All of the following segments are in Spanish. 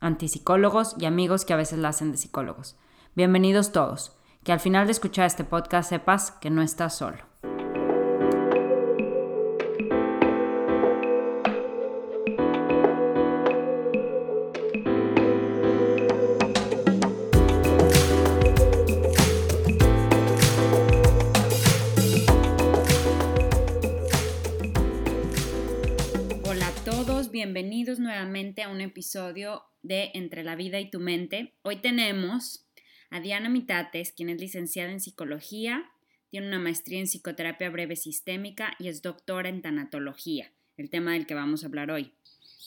antipsicólogos y amigos que a veces la hacen de psicólogos. Bienvenidos todos. Que al final de escuchar este podcast sepas que no estás solo. Bienvenidos nuevamente a un episodio de Entre la vida y tu mente. Hoy tenemos a Diana Mitates, quien es licenciada en psicología, tiene una maestría en psicoterapia breve sistémica y es doctora en tanatología, el tema del que vamos a hablar hoy.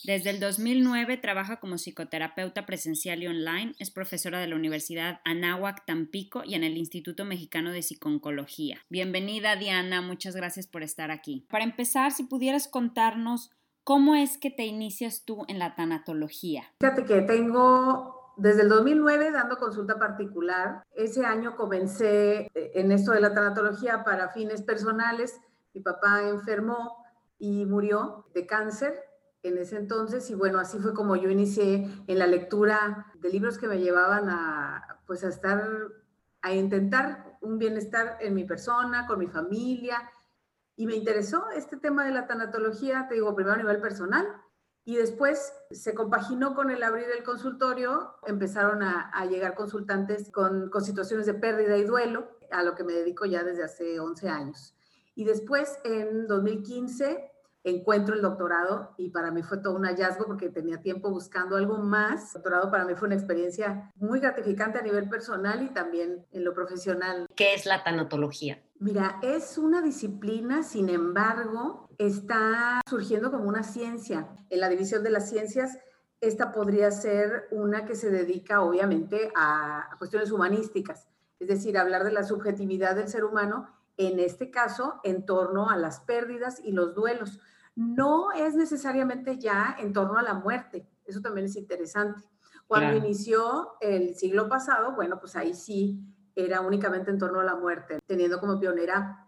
Desde el 2009 trabaja como psicoterapeuta presencial y online, es profesora de la Universidad Anáhuac Tampico y en el Instituto Mexicano de Psiconcología. Bienvenida Diana, muchas gracias por estar aquí. Para empezar, si pudieras contarnos ¿Cómo es que te inicias tú en la tanatología? Fíjate que tengo desde el 2009 dando consulta particular. Ese año comencé eh, en esto de la tanatología para fines personales. Mi papá enfermó y murió de cáncer en ese entonces y bueno, así fue como yo inicié en la lectura de libros que me llevaban a pues a estar a intentar un bienestar en mi persona, con mi familia y me interesó este tema de la tanatología, te digo, primero a nivel personal, y después se compaginó con el abrir el consultorio, empezaron a, llegar consultantes con, con, situaciones de pérdida y duelo, a lo que me dedico ya desde hace 11 años. Y después, en 2015, encuentro el doctorado y para mí fue todo un hallazgo porque tenía tiempo buscando algo más. El doctorado para mí fue una experiencia muy gratificante a nivel personal y también en lo profesional. ¿Qué es la tanatología? Mira, es una disciplina, sin embargo, está surgiendo como una ciencia. En la división de las ciencias, esta podría ser una que se dedica obviamente a cuestiones humanísticas, es decir, hablar de la subjetividad del ser humano, en este caso, en torno a las pérdidas y los duelos. No es necesariamente ya en torno a la muerte, eso también es interesante. Cuando claro. inició el siglo pasado, bueno, pues ahí sí era únicamente en torno a la muerte, teniendo como pionera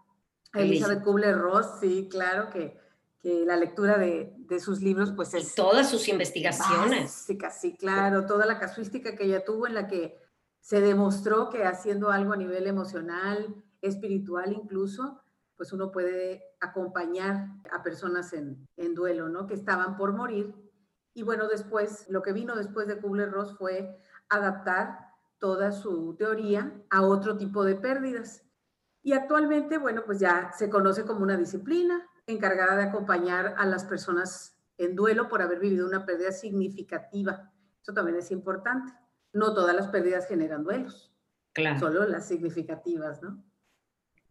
a Elizabeth Kubler-Ross, sí, claro que, que la lectura de, de, sus libros, pues es... Y todas sus investigaciones. Sí, sí, claro, toda la casuística que ella tuvo en la que se demostró que haciendo algo a nivel emocional, espiritual incluso, pues uno puede acompañar a personas en, en duelo, ¿no? Que estaban por morir. Y bueno, después, lo que vino después de Kubler-Ross fue adaptar toda su teoría a otro tipo de pérdidas. Y actualmente, bueno, pues ya se conoce como una disciplina encargada de acompañar a las personas en duelo por haber vivido una pérdida significativa. Eso también es importante. No todas las pérdidas generan duelos, claro. solo las significativas, ¿no?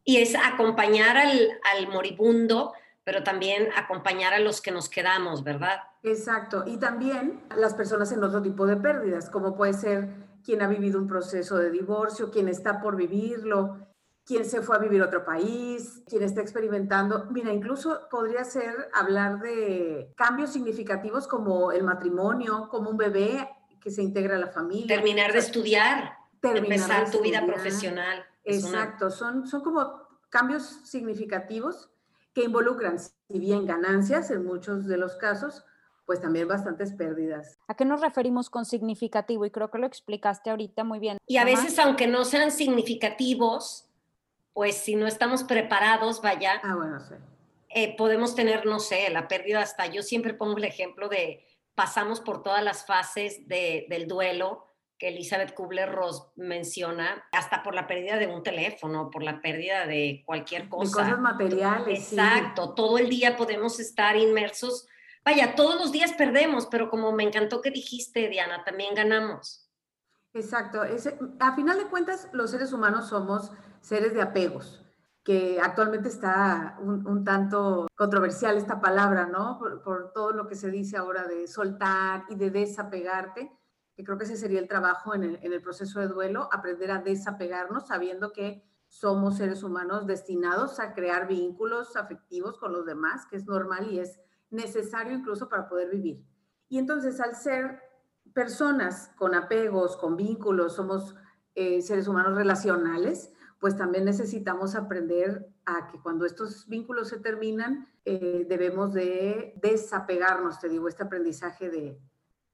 Y es acompañar al, al moribundo, pero también acompañar a los que nos quedamos, ¿verdad? Exacto. Y también las personas en otro tipo de pérdidas, como puede ser quien ha vivido un proceso de divorcio, quien está por vivirlo, quien se fue a vivir a otro país, quien está experimentando. Mira, incluso podría ser hablar de cambios significativos como el matrimonio, como un bebé que se integra a la familia. Terminar de estudiar, terminar empezar de tu vida profesional. Exacto, una... son, son como cambios significativos que involucran, si bien ganancias en muchos de los casos, pues también bastantes pérdidas. ¿A qué nos referimos con significativo? Y creo que lo explicaste ahorita muy bien. Y a veces, aunque no sean significativos, pues si no estamos preparados, vaya, ah, bueno, sí. eh, podemos tener, no sé, la pérdida hasta, yo siempre pongo el ejemplo de pasamos por todas las fases de, del duelo, que Elizabeth Kubler-Ross menciona, hasta por la pérdida de un teléfono, por la pérdida de cualquier cosa. De cosas materiales. Exacto, todo el día podemos estar inmersos. Vaya, todos los días perdemos, pero como me encantó que dijiste, Diana, también ganamos. Exacto. a final de cuentas, los seres humanos somos seres de apegos, que actualmente está un, tanto controversial esta palabra, ¿no? Por, por todo lo que se dice ahora de soltar y de desapegarte que creo que ese sería el trabajo en el, proceso de duelo, aprender a desapegarnos sabiendo que somos seres humanos destinados a crear vínculos afectivos con los demás, que es normal y es necesario incluso para poder vivir. Y entonces al ser personas con apegos, con vínculos, somos eh, seres humanos relacionales, pues también necesitamos aprender a que cuando estos vínculos se terminan, eh, debemos de desapegarnos, te digo, este aprendizaje de,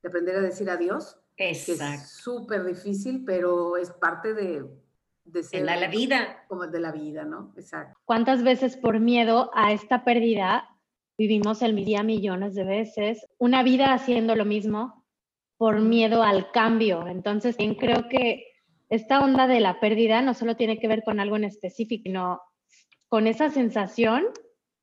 de aprender a decir adiós Exacto. Es súper difícil, pero es parte de, de ser... la, vida. Como de la vida, ¿no? Exacto. ¿Cuántas veces por miedo a esta pérdida vivimos el día millones de veces? Una vida haciendo lo mismo por miedo al cambio. Entonces, creo que esta onda de la pérdida no solo tiene que ver con algo en específico, sino con esa sensación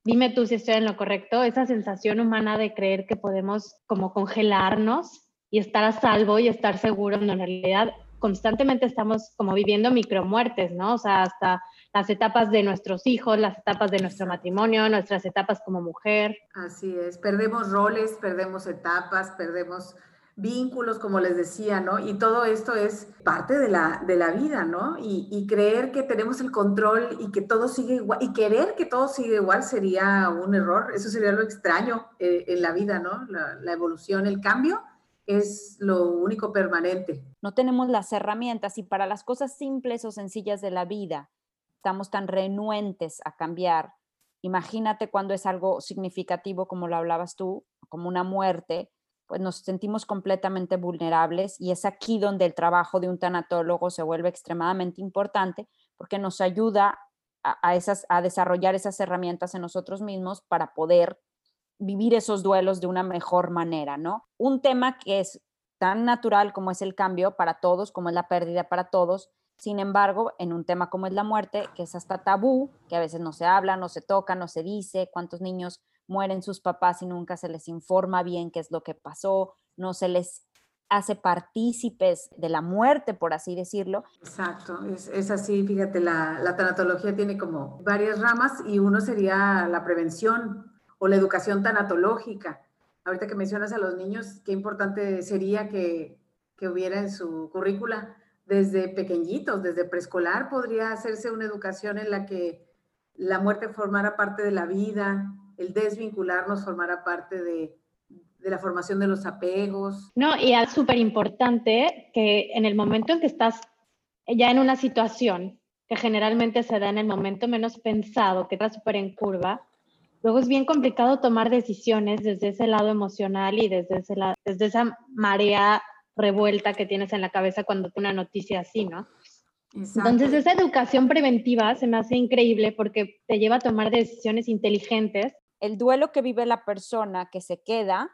dime tú si estoy en lo correcto, esa sensación humana de creer que podemos como congelarnos y estar a salvo y estar seguro, en realidad constantemente estamos como viviendo micromuertes, ¿no? O sea, hasta las etapas de nuestros hijos, las etapas de nuestro matrimonio, nuestras etapas como mujer. Así es, perdemos roles, perdemos etapas, perdemos vínculos, como les decía, ¿no? Y todo esto es parte de la, de la vida, ¿no? Y, creer que tenemos el control y que todo sigue igual, y querer que todo siga igual sería un error, eso sería lo extraño eh, en la vida, ¿no? La, la evolución, el cambio es lo único permanente. No tenemos las herramientas y para las cosas simples o sencillas de la vida estamos tan renuentes a cambiar. Imagínate cuando es algo significativo como lo hablabas tú, como una muerte, pues nos sentimos completamente vulnerables y es aquí donde el trabajo de un tanatólogo se vuelve extremadamente importante porque nos ayuda a, esas, a desarrollar esas herramientas en nosotros mismos para poder vivir esos duelos de una mejor manera, ¿no? Un tema que es tan natural como es el cambio para todos, como es la pérdida para todos, sin embargo, en un tema como es la muerte, que es hasta tabú, que a veces no se habla, no se toca, no se dice, cuántos niños mueren sus papás y nunca se les informa bien qué es lo que pasó, no se les hace partícipes de la muerte, por así decirlo. Exacto, es, así, fíjate, la, la tanatología tiene como varias ramas y uno sería la prevención, o la educación tanatológica. Ahorita que mencionas a los niños, qué importante sería que, que hubiera en su currícula desde pequeñitos, desde preescolar, podría hacerse una educación en la que la muerte formara parte de la vida, el desvincularnos formara parte de, de la formación de los apegos. No, y es súper importante que en el momento en que estás ya en una situación que generalmente se da en el momento menos pensado, que está súper en curva, Luego es bien complicado tomar decisiones desde ese lado emocional y desde, ese desde esa marea revuelta que tienes en la cabeza cuando una noticia así, ¿no? Entonces esa educación preventiva se me hace increíble porque te lleva a tomar decisiones inteligentes. El duelo que vive la persona que se queda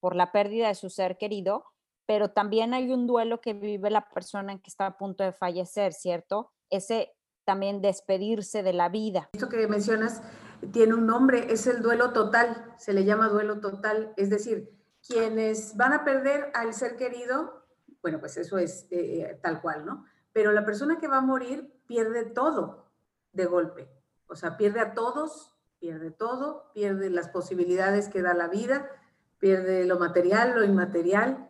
por la pérdida de su ser querido, pero también hay un duelo que vive la persona que está a punto de fallecer, ¿cierto? Ese también despedirse de la vida. Esto que mencionas tiene un nombre, es el duelo total, se le llama duelo total, es decir, quienes van a perder al ser querido, bueno, pues eso es eh, eh, tal cual, ¿no? Pero la persona que va a morir pierde todo de golpe, o sea, pierde a todos, pierde todo, pierde las posibilidades que da la vida, pierde lo material, lo inmaterial,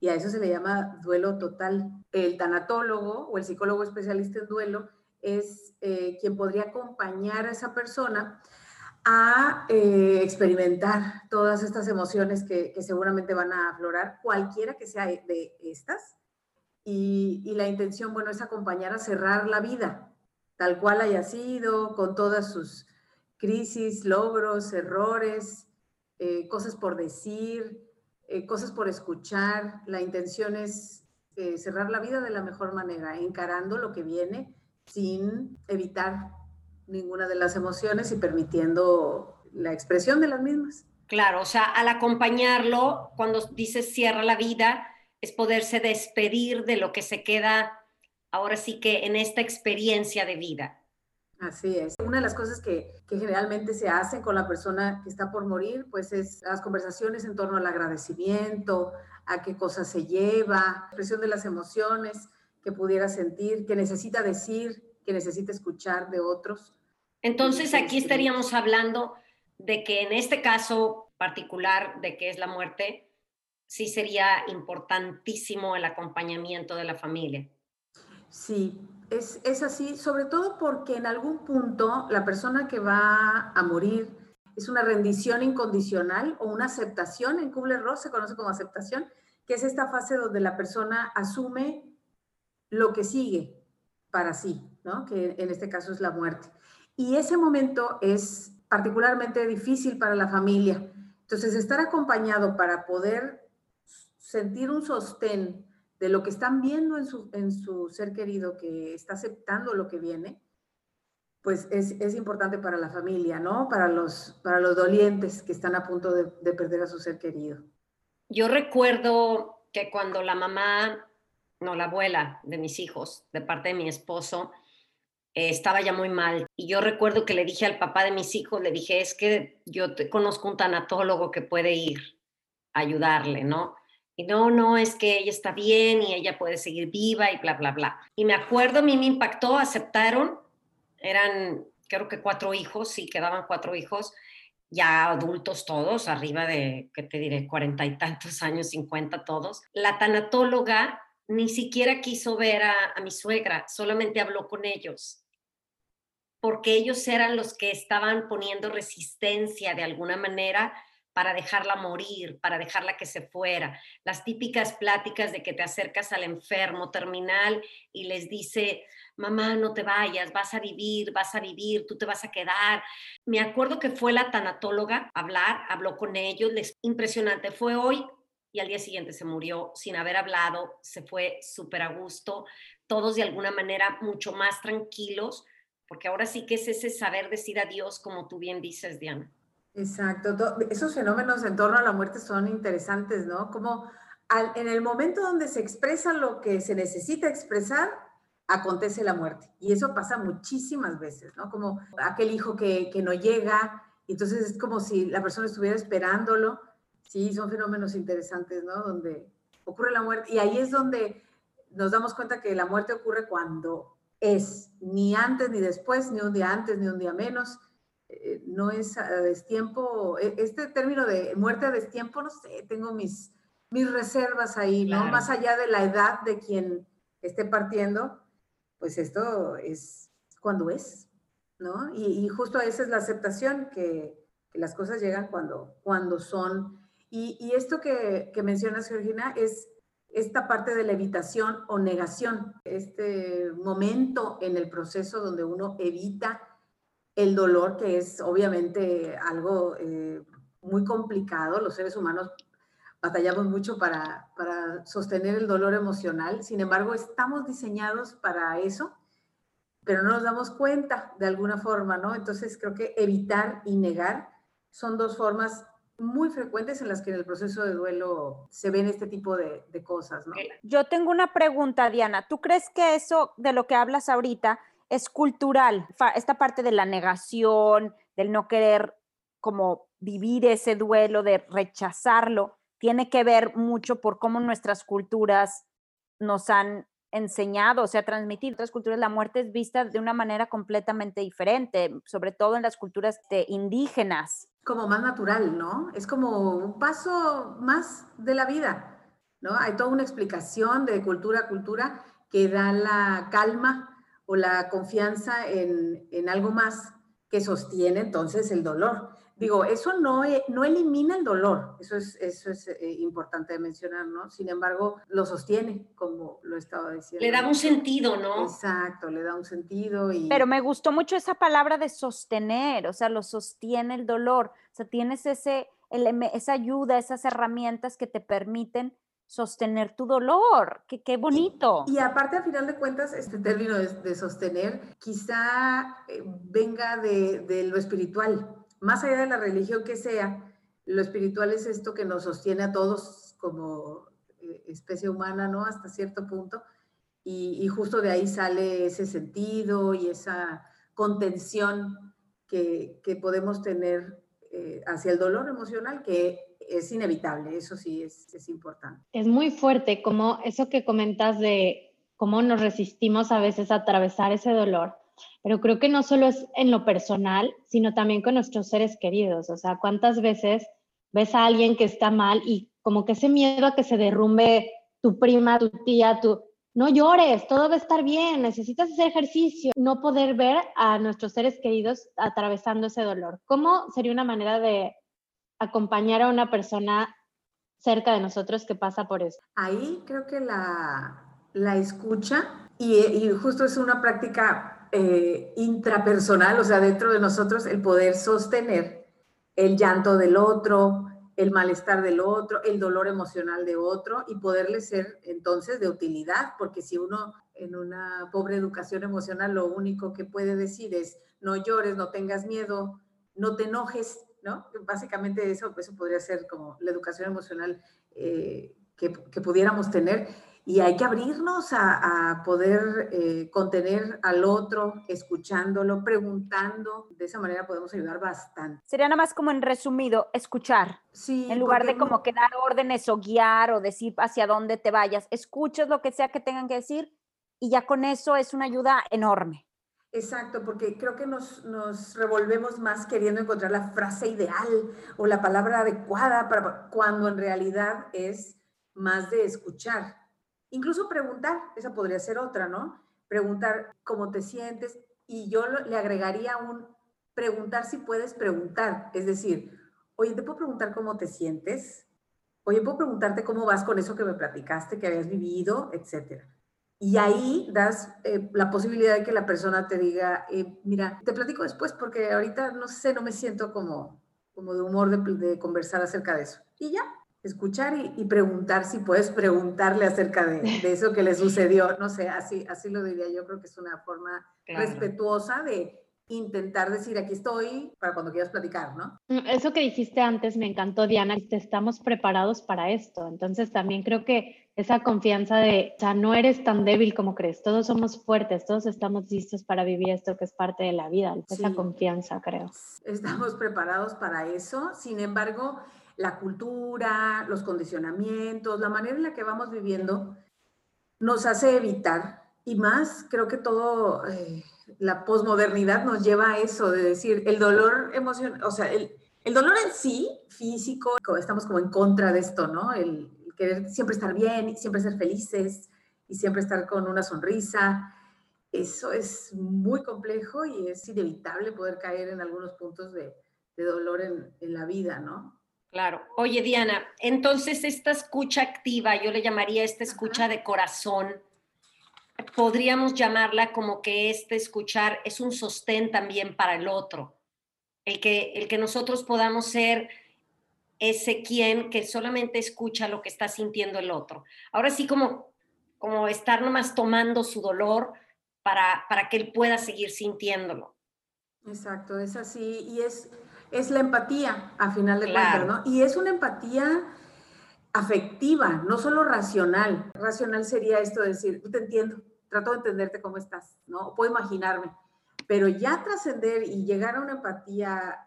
y a eso se le llama duelo total. El tanatólogo o el psicólogo especialista en duelo es eh, quien podría acompañar a esa persona a eh, experimentar todas estas emociones que, seguramente van a aflorar, cualquiera que sea de estas. Y, la intención, bueno, es acompañar a cerrar la vida, tal cual haya sido, con todas sus crisis, logros, errores, eh, cosas por decir, cosas por escuchar. La intención es cerrar la vida de la mejor manera, encarando lo que viene sin evitar ninguna de las emociones y permitiendo la expresión de las mismas. Claro, o sea, al acompañarlo, cuando dices cierra la vida, es poderse despedir de lo que se queda ahora sí que en esta experiencia de vida. Así es. Una de las cosas que, que, generalmente se hacen con la persona que está por morir, pues es las conversaciones en torno al agradecimiento, a qué cosas se lleva, expresión de las emociones que pudiera sentir, que necesita decir, que necesita escuchar de otros. Entonces aquí estaríamos hablando de que en este caso particular de que es la muerte, sí sería importantísimo el acompañamiento de la familia. Sí, es, es, así, sobre todo porque en algún punto la persona que va a morir es una rendición incondicional o una aceptación, en Kubler-Ross se conoce como aceptación, que es esta fase donde la persona asume lo que sigue para sí, ¿no? que en este caso es la muerte. Y ese momento es particularmente difícil para la familia. Entonces, estar acompañado para poder sentir un sostén de lo que están viendo en su, en su ser querido, que está aceptando lo que viene, pues es, es, importante para la familia, ¿no? Para los, para los dolientes que están a punto de, de perder a su ser querido. Yo recuerdo que cuando la mamá, no, la abuela de mis hijos, de parte de mi esposo, eh, estaba ya muy mal. Y yo recuerdo que le dije al papá de mis hijos, le dije, es que yo te conozco un tanatólogo que puede ir a ayudarle, ¿no? Y no, no, es que ella está bien y ella puede seguir viva y bla, bla, bla. Y me acuerdo, a mí me impactó, aceptaron, eran creo que cuatro hijos, sí, quedaban cuatro hijos, ya adultos todos, arriba de, ¿qué te diré?, cuarenta y tantos años, cincuenta todos. La tanatóloga ni siquiera quiso ver a, a, mi suegra, solamente habló con ellos, porque ellos eran los que estaban poniendo resistencia de alguna manera para dejarla morir, para dejarla que se fuera. Las típicas pláticas de que te acercas al enfermo terminal y les dice, mamá, no te vayas, vas a vivir, vas a vivir, tú te vas a quedar. Me acuerdo que fue la tanatóloga hablar, habló con ellos, les, impresionante, fue hoy y al día siguiente se murió sin haber hablado, se fue súper a gusto, todos de alguna manera mucho más tranquilos, porque ahora sí que es ese saber decir adiós, como tú bien dices, Diana. Exacto, esos fenómenos en torno a la muerte son interesantes, ¿no? Como en el momento donde se expresa lo que se necesita expresar, acontece la muerte. Y eso pasa muchísimas veces, ¿no? Como aquel hijo que, no llega, entonces es como si la persona estuviera esperándolo. Sí, son fenómenos interesantes, ¿no? Donde ocurre la muerte. Y ahí es donde nos damos cuenta que la muerte ocurre cuando es, ni antes ni después, ni un día antes, ni un día menos eh, no es a destiempo, e, este término de muerte a destiempo, no sé, tengo mis, mis reservas ahí, ¿no? Más allá de la edad de quien esté partiendo, pues esto es cuando es, ¿no? Y, justo esa es la aceptación, que, que, las cosas llegan cuando, cuando son. Y, esto que, que mencionas, Georgina, es esta parte de la evitación o negación, este momento en el proceso donde uno evita el dolor, que es obviamente algo eh, muy complicado. Los seres humanos batallamos mucho para, para sostener el dolor emocional. Sin embargo, estamos diseñados para eso, pero no nos damos cuenta de alguna forma, ¿no? Entonces, creo que evitar y negar son dos formas muy frecuentes en las que en el proceso de duelo se ven este tipo de, de cosas, ¿no? Yo tengo una pregunta, Diana. ¿Tú crees que eso de lo que hablas ahorita es cultural, esta parte de la negación, del no querer como vivir ese duelo, de rechazarlo, tiene que ver mucho por cómo nuestras culturas nos han enseñado, o sea, transmitido. En otras culturas la muerte es vista de una manera completamente diferente, sobre todo en las culturas de indígenas. Como más natural, ¿no? Es como un paso más de la vida, ¿no? Hay toda una explicación de cultura a cultura que da la calma o la confianza en, en algo más que sostiene entonces el dolor. Digo, eso no, e, no elimina el dolor, eso es, eso es eh, importante de mencionar, ¿no? Sin embargo, lo sostiene, como lo estaba diciendo. Le da un sentido, ¿no? Exacto, le da un sentido. Y... Pero me gustó mucho esa palabra de sostener, o sea, lo sostiene el dolor, o sea, tienes ese, esa ayuda, esas herramientas que te permiten sostener tu dolor. Qué, qué bonito. Y, aparte, a final de cuentas, este término de, sostener quizá eh, venga de, de, lo espiritual. Más allá de la religión que sea, lo espiritual es esto que nos sostiene a todos como eh, especie humana, ¿no? Hasta cierto punto. Y, justo de ahí sale ese sentido y esa contención que, podemos tener eh, hacia el dolor emocional, que es inevitable, eso sí es, es importante. Es muy fuerte como eso que comentas de cómo nos resistimos a veces a atravesar ese dolor pero creo que no solo es en lo personal, sino también con nuestros seres queridos. O sea, ¿cuántas veces ves a alguien que está mal y como que ese miedo a que se derrumbe tu prima, tu tía, tu... No llores, todo va a estar bien, necesitas hacer ejercicio, no poder ver a nuestros seres queridos atravesando ese dolor. ¿Cómo sería una manera de acompañar a una persona cerca de nosotros que pasa por eso? Ahí creo que la, la escucha y, y justo es una práctica eh, intrapersonal, o sea, dentro de nosotros, el poder sostener el llanto del otro, el malestar del otro, el dolor emocional de otro y poderle ser entonces de utilidad, porque si uno en una pobre educación emocional lo único que puede decir es no llores, no tengas miedo, no te enojes, ¿no? Básicamente eso, eso podría ser como la educación emocional eh, que, que pudiéramos tener y hay que abrirnos a, poder eh, contener al otro, escuchándolo, preguntando. De esa manera podemos ayudar bastante. Sería nada más como en resumido, escuchar. Sí. En lugar de como que dar órdenes o guiar o decir hacia dónde te vayas, escuches lo que sea que tengan que decir y ya con eso es una ayuda enorme. Exacto, porque creo que nos, nos, revolvemos más queriendo encontrar la frase ideal o la palabra adecuada para, cuando en realidad es más de escuchar Incluso preguntar, esa podría ser otra, ¿no? Preguntar cómo te sientes y yo le agregaría un preguntar si puedes preguntar, es decir, oye, ¿te puedo preguntar cómo te sientes? Oye, ¿puedo preguntarte cómo vas con eso que me platicaste, que habías vivido, etcétera? Y ahí das eh, la posibilidad de que la persona te diga, eh, mira, te platico después porque ahorita no sé, no me siento como, como de humor de, de conversar acerca de eso. Y ya, escuchar y, preguntar si puedes preguntarle acerca de, eso que le sucedió. No sé, así, así lo diría yo. Creo que es una forma respetuosa de intentar decir aquí estoy para cuando quieras platicar, ¿no? Mm, eso que dijiste antes me encantó, Diana, estamos preparados para esto. Entonces también creo que esa confianza de, o sea, no eres tan débil como crees, todos somos fuertes, todos estamos listos para vivir esto que es parte de la vida, esa confianza, creo. Estamos preparados para eso, sin embargo, la cultura, los condicionamientos, la manera en la que vamos viviendo, nos hace evitar, y más creo que todo, eh, la posmodernidad nos lleva a eso, de decir, el dolor emocional, o sea, el, el, dolor en sí, físico, estamos como en contra de esto, ¿no? El, el querer siempre estar bien, siempre ser felices y siempre estar con una sonrisa. Eso es muy complejo y es inevitable poder caer en algunos puntos de, de dolor en, en la vida, ¿no? Claro. Oye, Diana, entonces esta escucha activa, yo le llamaría esta escucha de corazón, podríamos llamarla como que este escuchar es un sostén también para el otro. El que, el que nosotros podamos ser ese quien que solamente escucha lo que está sintiendo el otro. Ahora sí, como, como estar nomás tomando su dolor para, para que él pueda seguir sintiéndolo. Exacto, es así. Y es, es la empatía, a final de cuentas, ¿no? Y es una empatía afectiva, no solo racional. Racional sería esto de decir, te entiendo, trato de entenderte cómo estás, ¿no? Puedo imaginarme, pero ya trascender y llegar a una empatía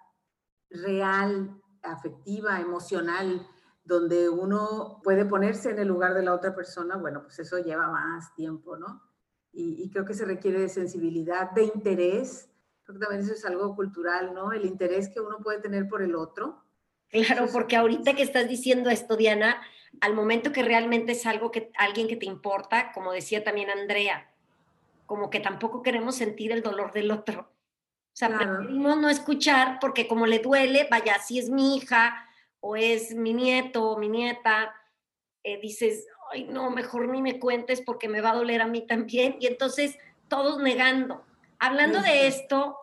real, afectiva, emocional, donde uno puede ponerse en el lugar de la otra persona, bueno, pues eso lleva más tiempo, ¿no? Y, y creo que se requiere de sensibilidad, de interés, Creo que también eso es algo cultural, ¿no? El interés que uno puede tener por el otro. Claro, porque ahorita que estás diciendo esto, Diana, al momento que realmente es algo que alguien que te importa, como decía también Andrea, como que tampoco queremos sentir el dolor del otro. O sea, preferimos no escuchar porque como le duele, vaya, si es mi hija o es mi nieto o mi nieta, eh, dices, ay, no, mejor ni me cuentes porque me va a doler a mí también. Y entonces todos negando. Hablando de esto,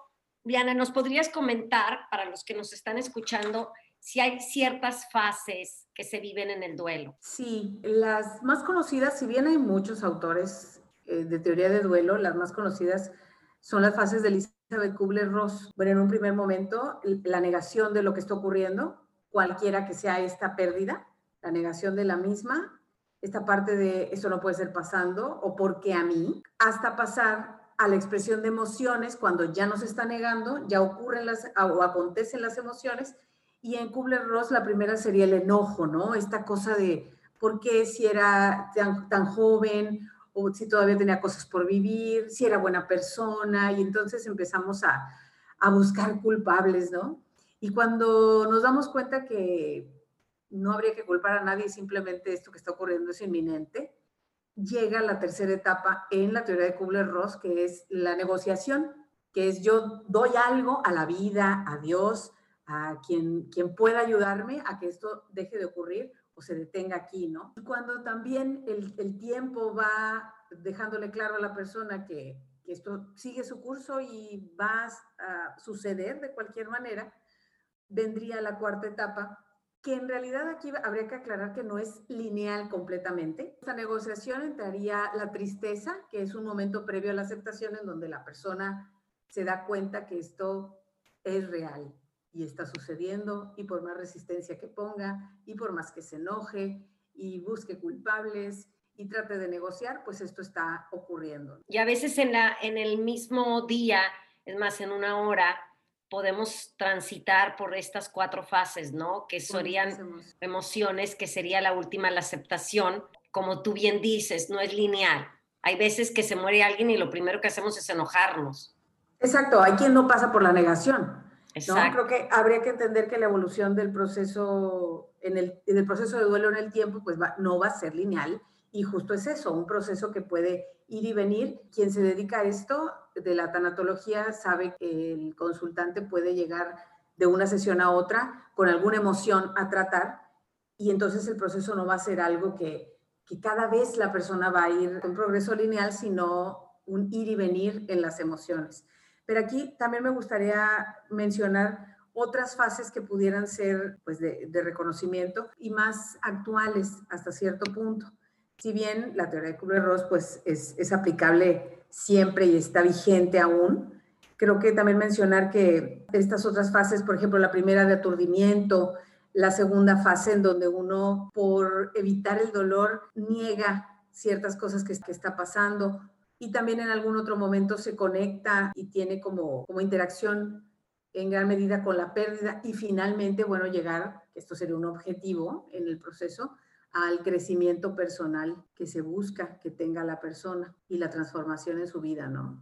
Diana, ¿nos podrías comentar, para los que nos están escuchando, si hay ciertas fases que se viven en el duelo? Sí, las más conocidas, si bien hay muchos autores eh, de teoría de duelo, las más conocidas son las fases de Elizabeth Kubler-Ross. Bueno, en un primer momento, la negación de lo que está ocurriendo, cualquiera que sea esta pérdida, la negación de la misma, esta parte de esto no puede ser pasando o porque a mí, hasta pasar a la expresión de emociones cuando ya nos está negando, ya ocurren las o acontecen las emociones. Y en Kubler-Ross la primera sería el enojo, ¿no? Esta cosa de por qué si era tan, tan joven o si todavía tenía cosas por vivir, si era buena persona, y entonces empezamos a, a buscar culpables, ¿no? Y cuando nos damos cuenta que no habría que culpar a nadie, simplemente esto que está ocurriendo es inminente, llega la tercera etapa en la teoría de Kubler-Ross, que es la negociación, que es yo doy algo a la vida, a Dios, a quien, quien pueda ayudarme a que esto deje de ocurrir o se detenga aquí, ¿no? Y cuando también el, el tiempo va dejándole claro a la persona que, que, esto sigue su curso y va a suceder de cualquier manera, vendría la cuarta etapa, que en realidad aquí habría que aclarar que no es lineal completamente. Esta negociación entraría la tristeza, que es un momento previo a la aceptación en donde la persona se da cuenta que esto es real y está sucediendo y por más resistencia que ponga y por más que se enoje y busque culpables y trate de negociar, pues esto está ocurriendo. Y a veces en, la, en el mismo día, es más, en una hora, podemos transitar por estas cuatro fases, ¿no? Que serían emociones, que sería la última, la aceptación. Como tú bien dices, no es lineal. Hay veces que se muere alguien y lo primero que hacemos es enojarnos. Exacto, hay quien no pasa por la negación. Exacto. Creo que habría que entender que la evolución del proceso, en el, en el proceso de duelo en el tiempo, pues no va a ser lineal y justo es eso, un proceso que puede ir y venir. Quien se dedica a esto de la tanatología sabe que el consultante puede llegar de una sesión a otra con alguna emoción a tratar y entonces el proceso no va a ser algo que, que cada vez la persona va a ir con progreso lineal, sino un ir y venir en las emociones. Pero aquí también me gustaría mencionar otras fases que pudieran ser pues, de reconocimiento y más actuales hasta cierto punto si bien la teoría de Kubler-Ross pues, es, es, aplicable siempre y está vigente aún, creo que también mencionar que estas otras fases, por ejemplo, la primera de aturdimiento, la segunda fase en donde uno, por evitar el dolor, niega ciertas cosas que, que está pasando y también en algún otro momento se conecta y tiene como, como interacción en gran medida con la pérdida y finalmente, bueno, llegar, esto sería un objetivo en el proceso, al crecimiento personal que se busca que tenga la persona y la transformación en su vida, ¿no?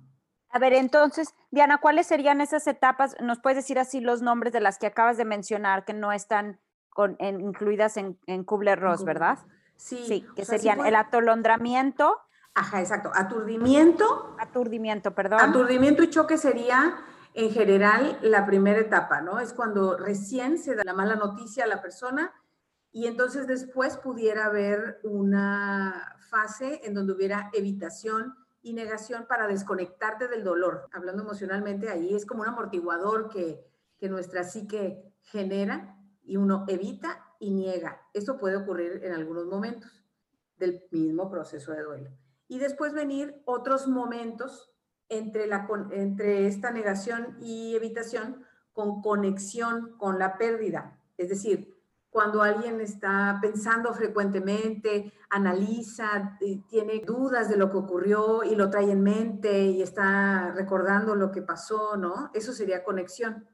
A ver, entonces, Diana, ¿cuáles serían esas etapas? ¿Nos puedes decir así los nombres de las que acabas de mencionar que no están con, incluidas en, en Kubler-Ross, verdad? Sí. Sí, que serían el atolondramiento. Ajá, exacto. Aturdimiento. Aturdimiento, perdón. Aturdimiento y choque sería en general la primera etapa, ¿no? Es cuando recién se da la mala noticia a la persona y entonces después pudiera haber una fase en donde hubiera evitación y negación para desconectarte del dolor. Hablando emocionalmente, ahí es como un amortiguador que, que nuestra psique genera y uno evita y niega. Esto puede ocurrir en algunos momentos del mismo proceso de duelo. Y después venir otros momentos entre, la, entre esta negación y evitación con conexión con la pérdida. Es decir, cuando alguien está pensando frecuentemente, analiza, tiene dudas de lo que ocurrió y lo trae en mente y está recordando lo que pasó, ¿no? Eso sería conexión.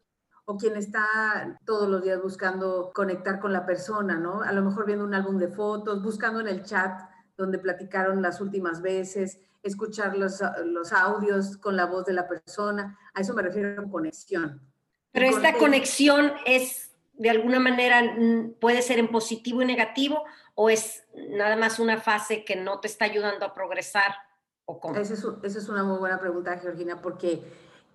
O quien está todos los días buscando conectar con la persona, ¿no? A lo mejor viendo un álbum de fotos, buscando en el chat donde platicaron las últimas veces, escuchar los, los audios con la voz de la persona. A eso me refiero con conexión. Pero esta conexión es de alguna manera puede ser en positivo y negativo o es nada más una fase que no te está ayudando a progresar o cómo? Esa es, una muy buena pregunta, Georgina, porque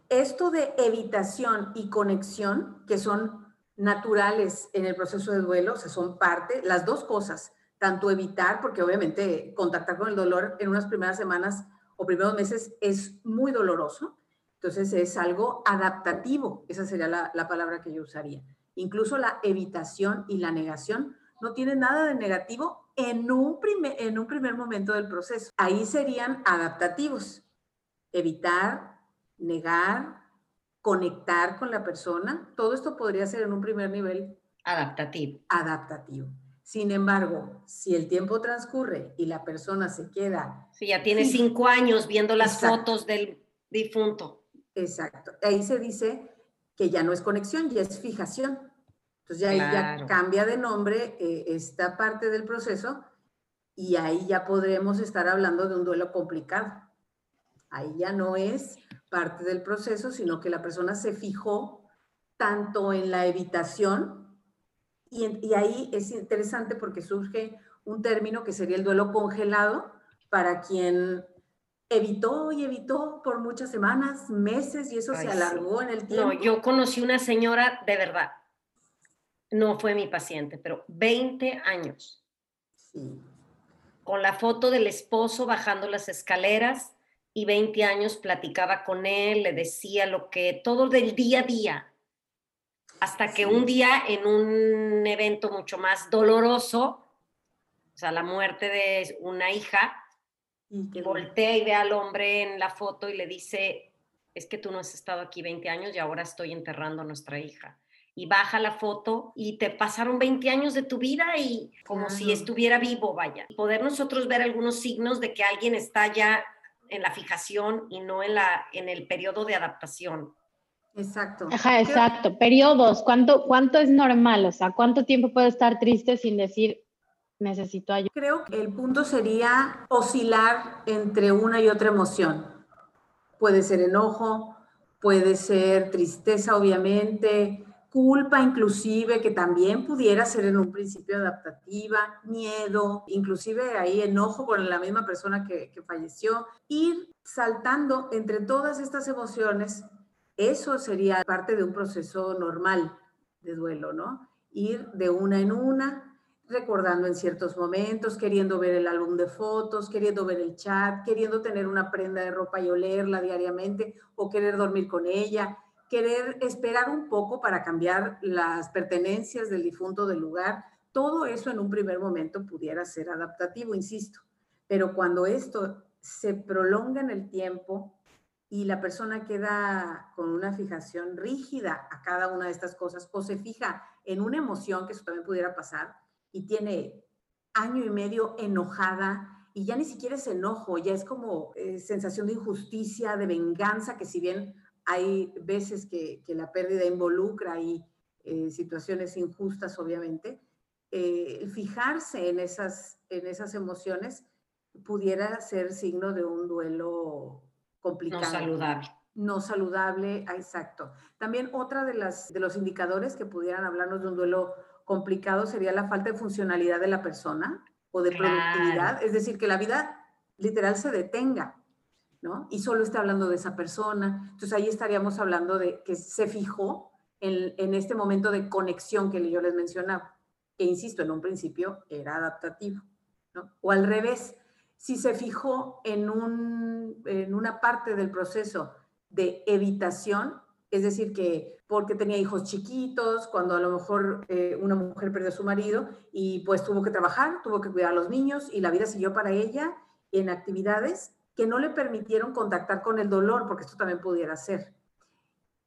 esto de evitación y conexión, que son naturales en el proceso de duelo, o sea, son parte, las dos cosas, tanto evitar, porque obviamente contactar con el dolor en unas primeras semanas o primeros meses es muy doloroso, entonces es algo adaptativo, esa sería la palabra que yo usaría. Incluso la evitación y la negación no tienen nada de negativo en un, primer, en un primer momento del proceso. Ahí serían adaptativos. Evitar, negar, conectar con la persona. Todo esto podría ser en un primer nivel adaptativo. Adaptativo. Sin embargo, si el tiempo transcurre y la persona se queda... Si ya tiene cinco años viendo las fotos del difunto. Exacto. Ahí se dice que ya no es conexión, ya es fijación. Entonces ya, ya cambia de nombre eh, esta parte del proceso y ahí ya podremos estar hablando de un duelo complicado. Ahí ya no es parte del proceso, sino que la persona se fijó tanto en la evitación y, ahí es interesante porque surge un término que sería el duelo congelado para quien evitó y evitó por muchas semanas, meses y eso se alargó en el tiempo. No, yo conocí una señora de verdad, no fue mi paciente, pero 20 años. Sí. Con la foto del esposo bajando las escaleras y 20 años platicaba con él, le decía lo que, todo del día a día, hasta que un día en un evento mucho más doloroso, o sea, la muerte de una hija, voltea y ve al hombre en la foto y le dice, es que tú no has estado aquí 20 años y ahora estoy enterrando a nuestra hija. Y baja la foto y te pasaron 20 años de tu vida y como si estuviera vivo, vaya. Poder nosotros ver algunos signos de que alguien está ya en la fijación y no en, la, en el periodo de adaptación. Exacto. Ajá, exacto. Periodos, ¿cuánto, ¿cuánto es normal? O sea, ¿cuánto tiempo puedo estar triste sin decir necesito ayuda? Creo que el punto sería oscilar entre una y otra emoción. Puede ser enojo, puede ser tristeza, obviamente, culpa inclusive, que también pudiera ser en un principio adaptativa, miedo, inclusive ahí enojo con la misma persona que, que falleció. Ir saltando entre todas estas emociones eso sería parte de un proceso normal de duelo, ¿no? Ir de una en una, recordando en ciertos momentos, queriendo ver el álbum de fotos, queriendo ver el chat, queriendo tener una prenda de ropa y olerla diariamente o querer dormir con ella, querer esperar un poco para cambiar las pertenencias del difunto del lugar. Todo eso en un primer momento pudiera ser adaptativo, insisto, pero cuando esto se prolonga en el tiempo, y la persona queda con una fijación rígida a cada una de estas cosas o se fija en una emoción, que eso también pudiera pasar, y tiene año y medio enojada y ya ni siquiera es enojo, ya es como eh, sensación de injusticia, de venganza, que si bien hay veces que, la pérdida involucra y eh, situaciones injustas, obviamente, eh, fijarse en esas, en esas emociones pudiera ser signo de un duelo complicado. No saludable. No saludable, exacto. También otra de, las, de los indicadores que pudieran hablarnos de un duelo complicado sería la falta de funcionalidad de la persona o de productividad, es decir, que la vida literal se detenga, ¿no? Y solo esté hablando de esa persona. Entonces ahí estaríamos hablando de que se fijó en, en este momento de conexión que yo les mencionaba, que insisto, en un principio era adaptativo, ¿no? O al revés, si se fijó en, un, en una parte del proceso de evitación, es decir, que porque tenía hijos chiquitos, cuando a lo mejor eh, una mujer perdió a su marido y pues tuvo que trabajar, tuvo que cuidar a los niños y la vida siguió para ella en actividades que no le permitieron contactar con el dolor, porque esto también pudiera ser,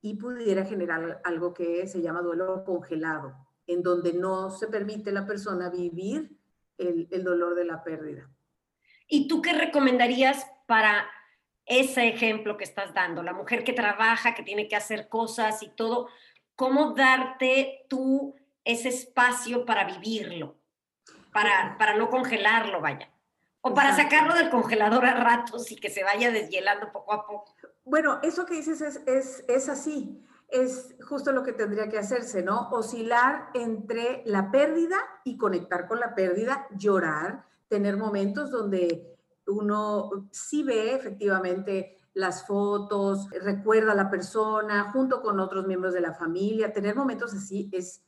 y pudiera generar algo que se llama duelo congelado, en donde no se permite la persona vivir el, el dolor de la pérdida. ¿Y tú qué recomendarías para ese ejemplo que estás dando? La mujer que trabaja, que tiene que hacer cosas y todo, ¿cómo darte tú ese espacio para vivirlo? Para, para no congelarlo, vaya. O para sacarlo del congelador a ratos y que se vaya deshielando poco a poco. Bueno, eso que dices es, es, es así. Es justo lo que tendría que hacerse, ¿no? Oscilar entre la pérdida y conectar con la pérdida, llorar, tener momentos donde uno sí ve efectivamente las fotos, recuerda a la persona junto con otros miembros de la familia. Tener momentos así es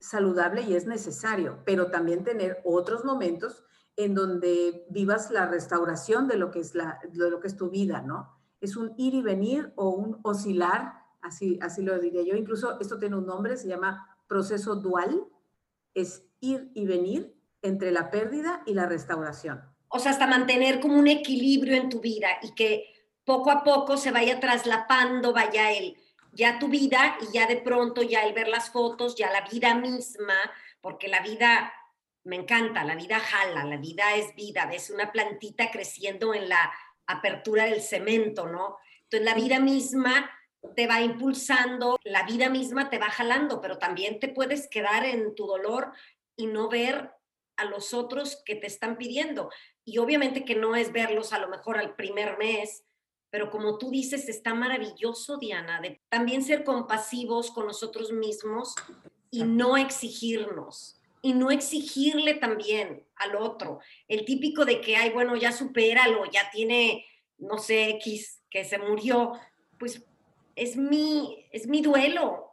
saludable y es necesario, pero también tener otros momentos en donde vivas la restauración de lo que es, la, de lo que es tu vida, ¿no? Es un ir y venir o un oscilar, así, así lo diría yo. Incluso esto tiene un nombre, se llama proceso dual, es ir y venir entre la pérdida y la restauración. O sea, hasta mantener como un equilibrio en tu vida y que poco a poco se vaya traslapando, vaya el, ya tu vida y ya de pronto ya el ver las fotos, ya la vida misma, porque la vida me encanta, la vida jala, la vida es vida, es una plantita creciendo en la apertura del cemento, ¿no? Entonces la vida misma te va impulsando, la vida misma te va jalando, pero también te puedes quedar en tu dolor y no ver a los otros que te están pidiendo. Y obviamente que no es verlos a lo mejor al primer mes, pero como tú dices, está maravilloso, Diana, de también ser compasivos con nosotros mismos y no exigirnos y no exigirle también al otro. El típico de que, ay, bueno, ya supéralo, ya tiene, no sé, X, que se murió, pues es mi, es mi duelo.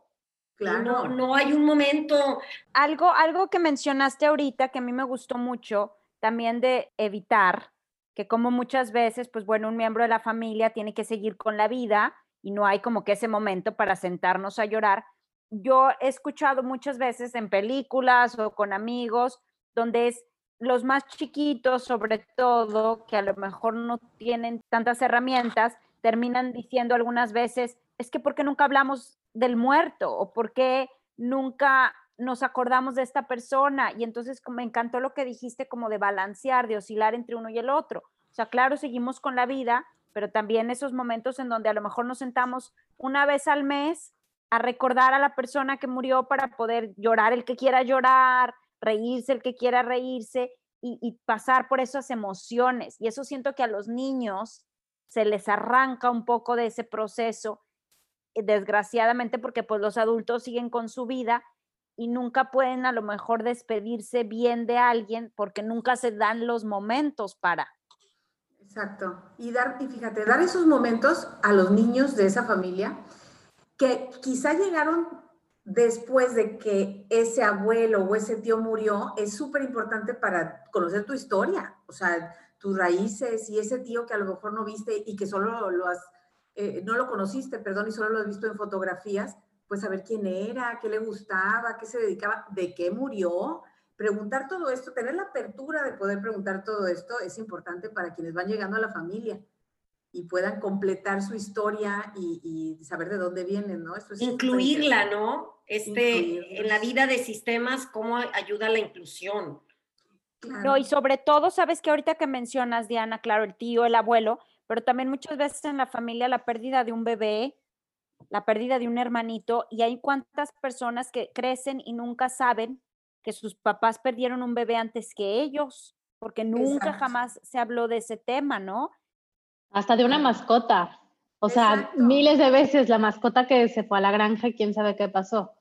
Claro. No, no hay un momento. Algo, algo que mencionaste ahorita que a mí me gustó mucho, también de evitar, que como muchas veces, pues bueno, un miembro de la familia tiene que seguir con la vida y no hay como que ese momento para sentarnos a llorar, yo he escuchado muchas veces en películas o con amigos donde es los más chiquitos, sobre todo, que a lo mejor no tienen tantas herramientas, terminan diciendo algunas veces, es que ¿por qué nunca hablamos del muerto? ¿O por qué nunca nos acordamos de esta persona? Y entonces me encantó lo que dijiste como de balancear, de oscilar entre uno y el otro. O sea, claro, seguimos con la vida, pero también esos momentos en donde a lo mejor nos sentamos una vez al mes a recordar a la persona que murió para poder llorar el que quiera llorar, reírse el que quiera reírse y, pasar por esas emociones. Y eso siento que a los niños se les arranca un poco de ese proceso, eh, desgraciadamente porque pues los adultos siguen con su vida y nunca pueden a lo mejor despedirse bien de alguien porque nunca se dan los momentos para. Exacto. Y dar, y fíjate, dar esos momentos a los niños de esa familia que quizá llegaron después de que ese abuelo o ese tío murió, es súper importante para conocer tu historia, o sea, tus raíces y ese tío que a lo mejor no viste y que solo lo has, eh, no lo conociste, perdón, y solo lo has visto en fotografías, pues saber quién era, qué le gustaba, qué se dedicaba, de qué murió. Preguntar todo esto, tener la apertura de poder preguntar todo esto es importante para quienes van llegando a la familia y puedan completar su historia y, saber de dónde vienen, ¿no? Incluirla, ¿no? Este, en la vida de sistemas, ¿cómo ayuda la inclusión? No, y sobre todo, sabes que ahorita que mencionas, Diana, claro, el tío, el abuelo, pero también muchas veces en la familia la pérdida de un bebé, la pérdida de un hermanito, y hay cuántas personas que crecen y nunca saben que sus papás perdieron un bebé antes que ellos, porque nunca jamás se habló de ese tema, ¿no? Hasta de una mascota. O sea, miles de veces la mascota que se fue a la granja, quién sabe qué pasó.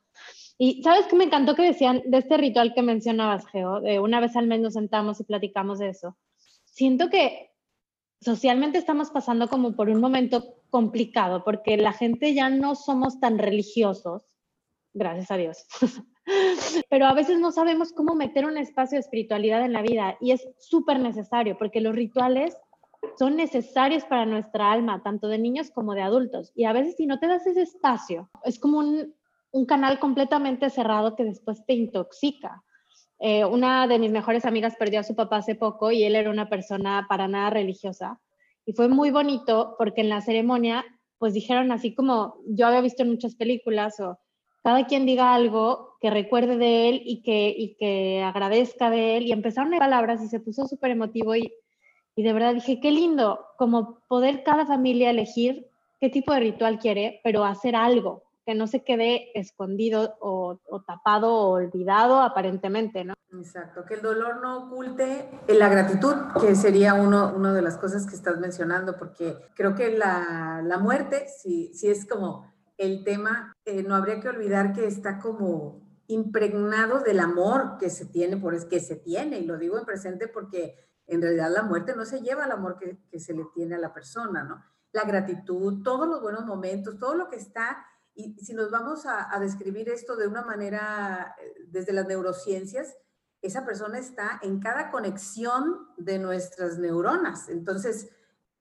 Y sabes que me encantó que decían de este ritual que mencionabas, Geo, de una vez al mes nos sentamos y platicamos de eso. Siento que socialmente estamos pasando como por un momento complicado, porque la gente ya no somos tan religiosos, gracias a Dios, pero a veces no sabemos cómo meter un espacio de espiritualidad en la vida y es súper necesario, porque los rituales son necesarios para nuestra alma, tanto de niños como de adultos. Y a veces si no te das ese espacio, es como un, canal completamente cerrado que después te intoxica. Eh, una de mis mejores amigas perdió a su papá hace poco y él era una persona para nada religiosa. Y fue muy bonito porque en la ceremonia, pues dijeron así como yo había visto en muchas películas o cada quien diga algo que recuerde de él y que, y que agradezca de él. Y empezaron a palabras y se puso súper emotivo y y de verdad dije, qué lindo, como poder cada familia elegir qué tipo de ritual quiere, pero hacer algo, que no se quede escondido o, tapado o olvidado aparentemente, ¿no? Exacto, que el dolor no oculte la gratitud, que sería uno, una de las cosas que estás mencionando, porque creo que la, la muerte, si, si es como el tema, eh, no habría que olvidar que está como impregnado del amor que se tiene, por es que se tiene, y lo digo en presente porque en realidad la muerte no se lleva al amor que, se le tiene a la persona, ¿no? La gratitud, todos los buenos momentos, todo lo que está, y si nos vamos a, describir esto de una manera eh, desde las neurociencias, esa persona está en cada conexión de nuestras neuronas. Entonces,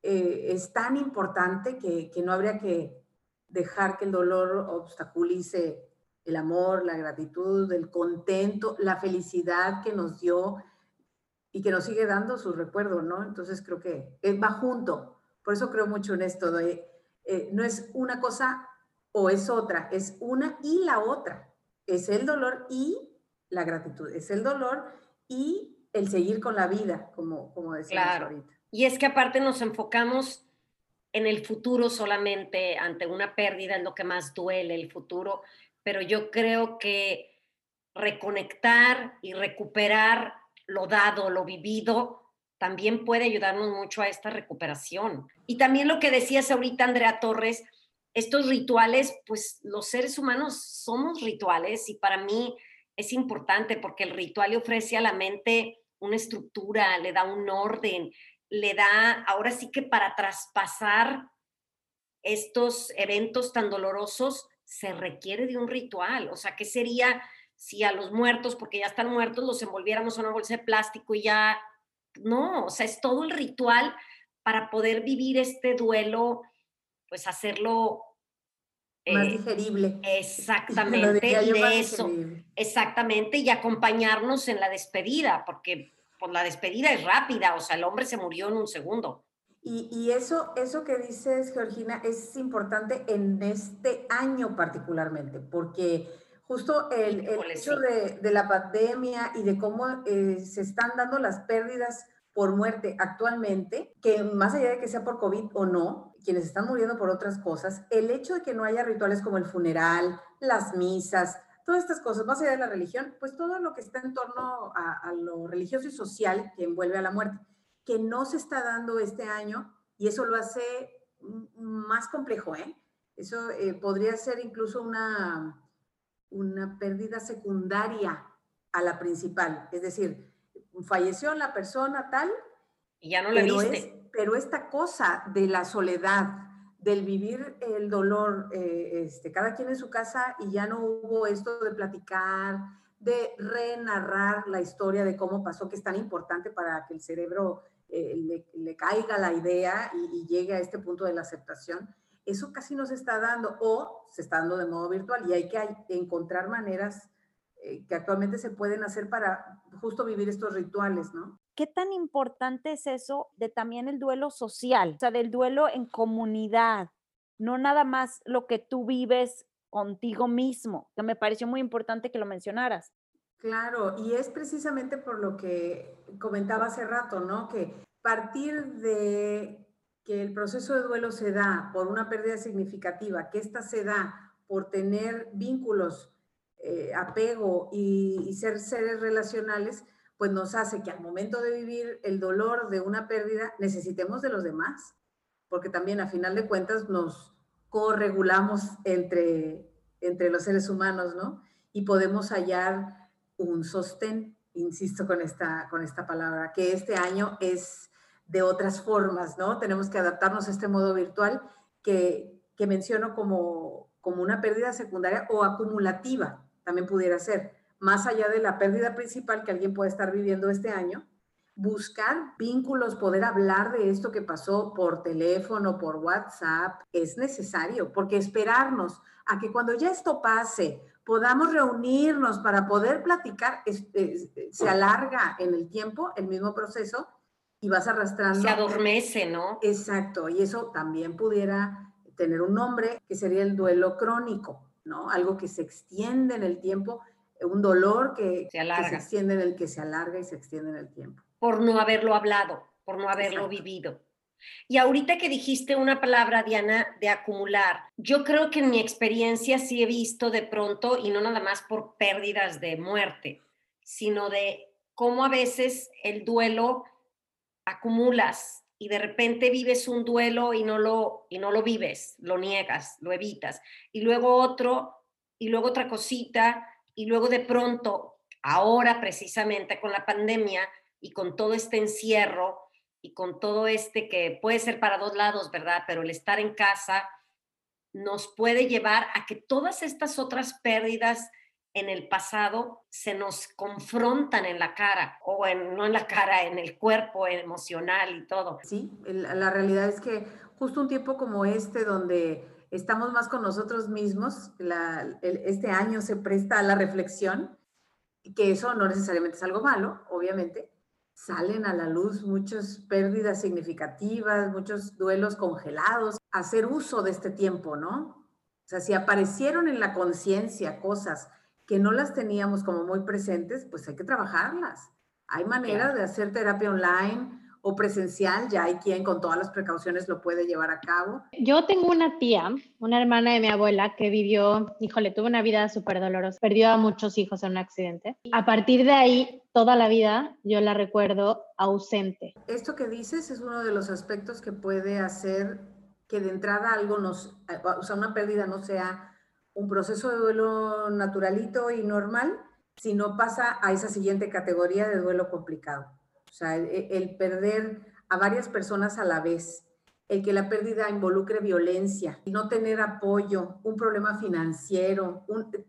eh, es tan importante que, que no habría que dejar que el dolor obstaculice el amor, la gratitud, el contento, la felicidad que nos dio y que nos sigue dando su recuerdo, ¿no? Entonces creo que va junto. Por eso creo mucho en esto de, eh, no es una cosa o es otra, es una y la otra. Es el dolor y la gratitud. Es el dolor y el seguir con la vida, como, como decíamos ahorita. Y es que aparte nos enfocamos en el futuro solamente ante una pérdida, en lo que más duele el futuro, pero yo creo que reconectar y recuperar lo dado, lo vivido, también puede ayudarnos mucho a esta recuperación. Y también lo que decías ahorita, Andrea Torres, estos rituales, pues los seres humanos somos rituales y para mí es importante porque el ritual le ofrece a la mente una estructura, le da un orden, le da, ahora sí que para traspasar estos eventos tan dolorosos se requiere de un ritual. O sea, ¿qué sería si a los muertos, porque ya están muertos, los envolviéramos en una bolsa de plástico y ya... No, o sea, es todo el ritual para poder vivir este duelo, pues hacerlo más eh, digerible. Exactamente, y de eso, exactamente, y acompañarnos en la despedida, porque pues la despedida es rápida, o sea, el hombre se murió en un segundo. Y, eso, eso que dices, Georgina, es importante en este año particularmente, porque justo el, hecho de, la pandemia y de cómo eh, se están dando las pérdidas por muerte actualmente, que más allá de que sea por COVID o no, quienes están muriendo por otras cosas, el hecho de que no haya rituales como el funeral, las misas, todas estas cosas, más allá de la religión, pues todo lo que está en torno a, lo religioso y social que envuelve a la muerte, que no se está dando este año y eso lo hace más complejo, ¿eh? Eso eh, podría ser incluso una, una pérdida secundaria a la principal, es decir, falleció la persona tal. Y ya no la viste. pero esta cosa de la soledad, del vivir el dolor, eh, este, cada quien en su casa y ya no hubo esto de platicar, de renarrar la historia de cómo pasó, que es tan importante para que el cerebro eh, le, caiga la idea y, llegue a este punto de la aceptación. Eso casi no se está dando o se está dando de modo virtual y hay que encontrar maneras que actualmente se pueden hacer para justo vivir estos rituales, ¿no? ¿Qué tan importante es eso de también el duelo social, o sea, del duelo en comunidad, no nada más lo que tú vives contigo mismo, que me pareció muy importante que lo mencionaras. Claro, y es precisamente por lo que comentaba hace rato, ¿no? Que partir de que el proceso de duelo se da por una pérdida significativa, que ésta se da por tener vínculos, eh, apego y ser seres relacionales, pues nos hace que al momento de vivir el dolor de una pérdida necesitemos de los demás, porque también a final de cuentas nos corregulamos entre, entre los seres humanos, ¿no? Y podemos hallar un sostén, insisto con esta, con esta palabra, que este año es de otras formas, ¿no? Tenemos que adaptarnos a este modo virtual que, que menciono como, como una pérdida secundaria o acumulativa, también pudiera ser más allá de la pérdida principal que alguien puede estar viviendo este año, buscar vínculos, poder hablar de esto que pasó por teléfono, por WhatsApp, es necesario, porque esperarnos a que cuando ya esto pase, podamos reunirnos para poder platicar, se alarga en el tiempo el mismo proceso y vas arrastrando. Se adormece, ¿no? Exacto, y eso también pudiera tener un nombre que sería el duelo crónico, ¿no? Algo que se extiende en el tiempo un dolor que se, extiende en el que se alarga y se extiende en el tiempo. Por no haberlo hablado, por no haberlo vivido. Y ahorita que dijiste una palabra, Diana, de acumular, yo creo que en mi experiencia sí he visto de pronto, y no nada más por pérdidas de muerte, sino de cómo a veces el duelo acumulas y de repente vives un duelo y no lo, y no lo vives, lo niegas, lo evitas, y luego otro, y luego otra cosita, y luego de pronto, ahora precisamente con la pandemia y con todo este encierro y con todo este que puede ser para dos lados, ¿verdad? Pero el estar en casa nos puede llevar a que todas estas otras pérdidas en el pasado se nos confrontan en la cara, o en, no en la cara, en el cuerpo emocional y todo. Sí, la realidad es que justo un tiempo como este, donde estamos más con nosotros mismos, este año se presta a la reflexión, que eso no necesariamente es algo malo, obviamente, salen a la luz muchas pérdidas significativas, muchos duelos congelados, hacer uso de este tiempo, ¿no? O sea, si aparecieron en la conciencia cosas que no las teníamos como muy presentes, pues hay que trabajarlas. Hay maneras de hacer terapia online o presencial, ya hay quien con todas las precauciones lo puede llevar a cabo. Yo tengo una tía, una hermana de mi abuela que vivió, híjole, tuvo una vida súper dolorosa, perdió a muchos hijos en un accidente. A partir de ahí, toda la vida yo la recuerdo ausente. Esto que dices es uno de los aspectos que puede hacer que de entrada algo nos, o sea, una pérdida no sea un proceso de duelo naturalito y normal, sino pasa a esa siguiente categoría de duelo complicado. O sea, el, perder a varias personas a la vez, el que la pérdida involucre violencia, no tener apoyo, un problema financiero,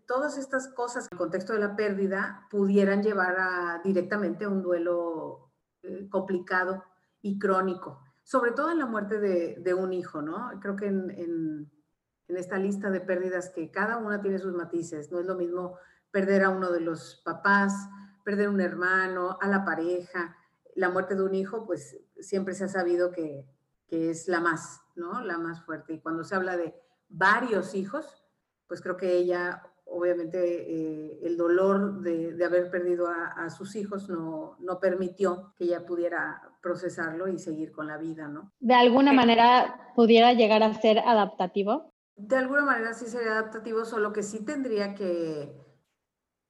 todas estas cosas en el contexto de la pérdida pudieran llevar a, directamente a un duelo eh, complicado y crónico, sobre todo en la muerte de, un hijo, ¿no? Creo que en, esta lista de pérdidas que cada una tiene sus matices, no es lo mismo perder a uno de los papás, perder un hermano, a la pareja, la muerte de un hijo, pues siempre se ha sabido que, es la más, ¿no? La más fuerte. Y cuando se habla de varios hijos, pues creo que ella, obviamente, eh, el dolor de, haber perdido a, sus hijos no, no, permitió que ella pudiera procesarlo y seguir con la vida, ¿no? ¿De alguna manera pudiera llegar a ser adaptativo? De alguna manera sí sería adaptativo, solo que sí tendría que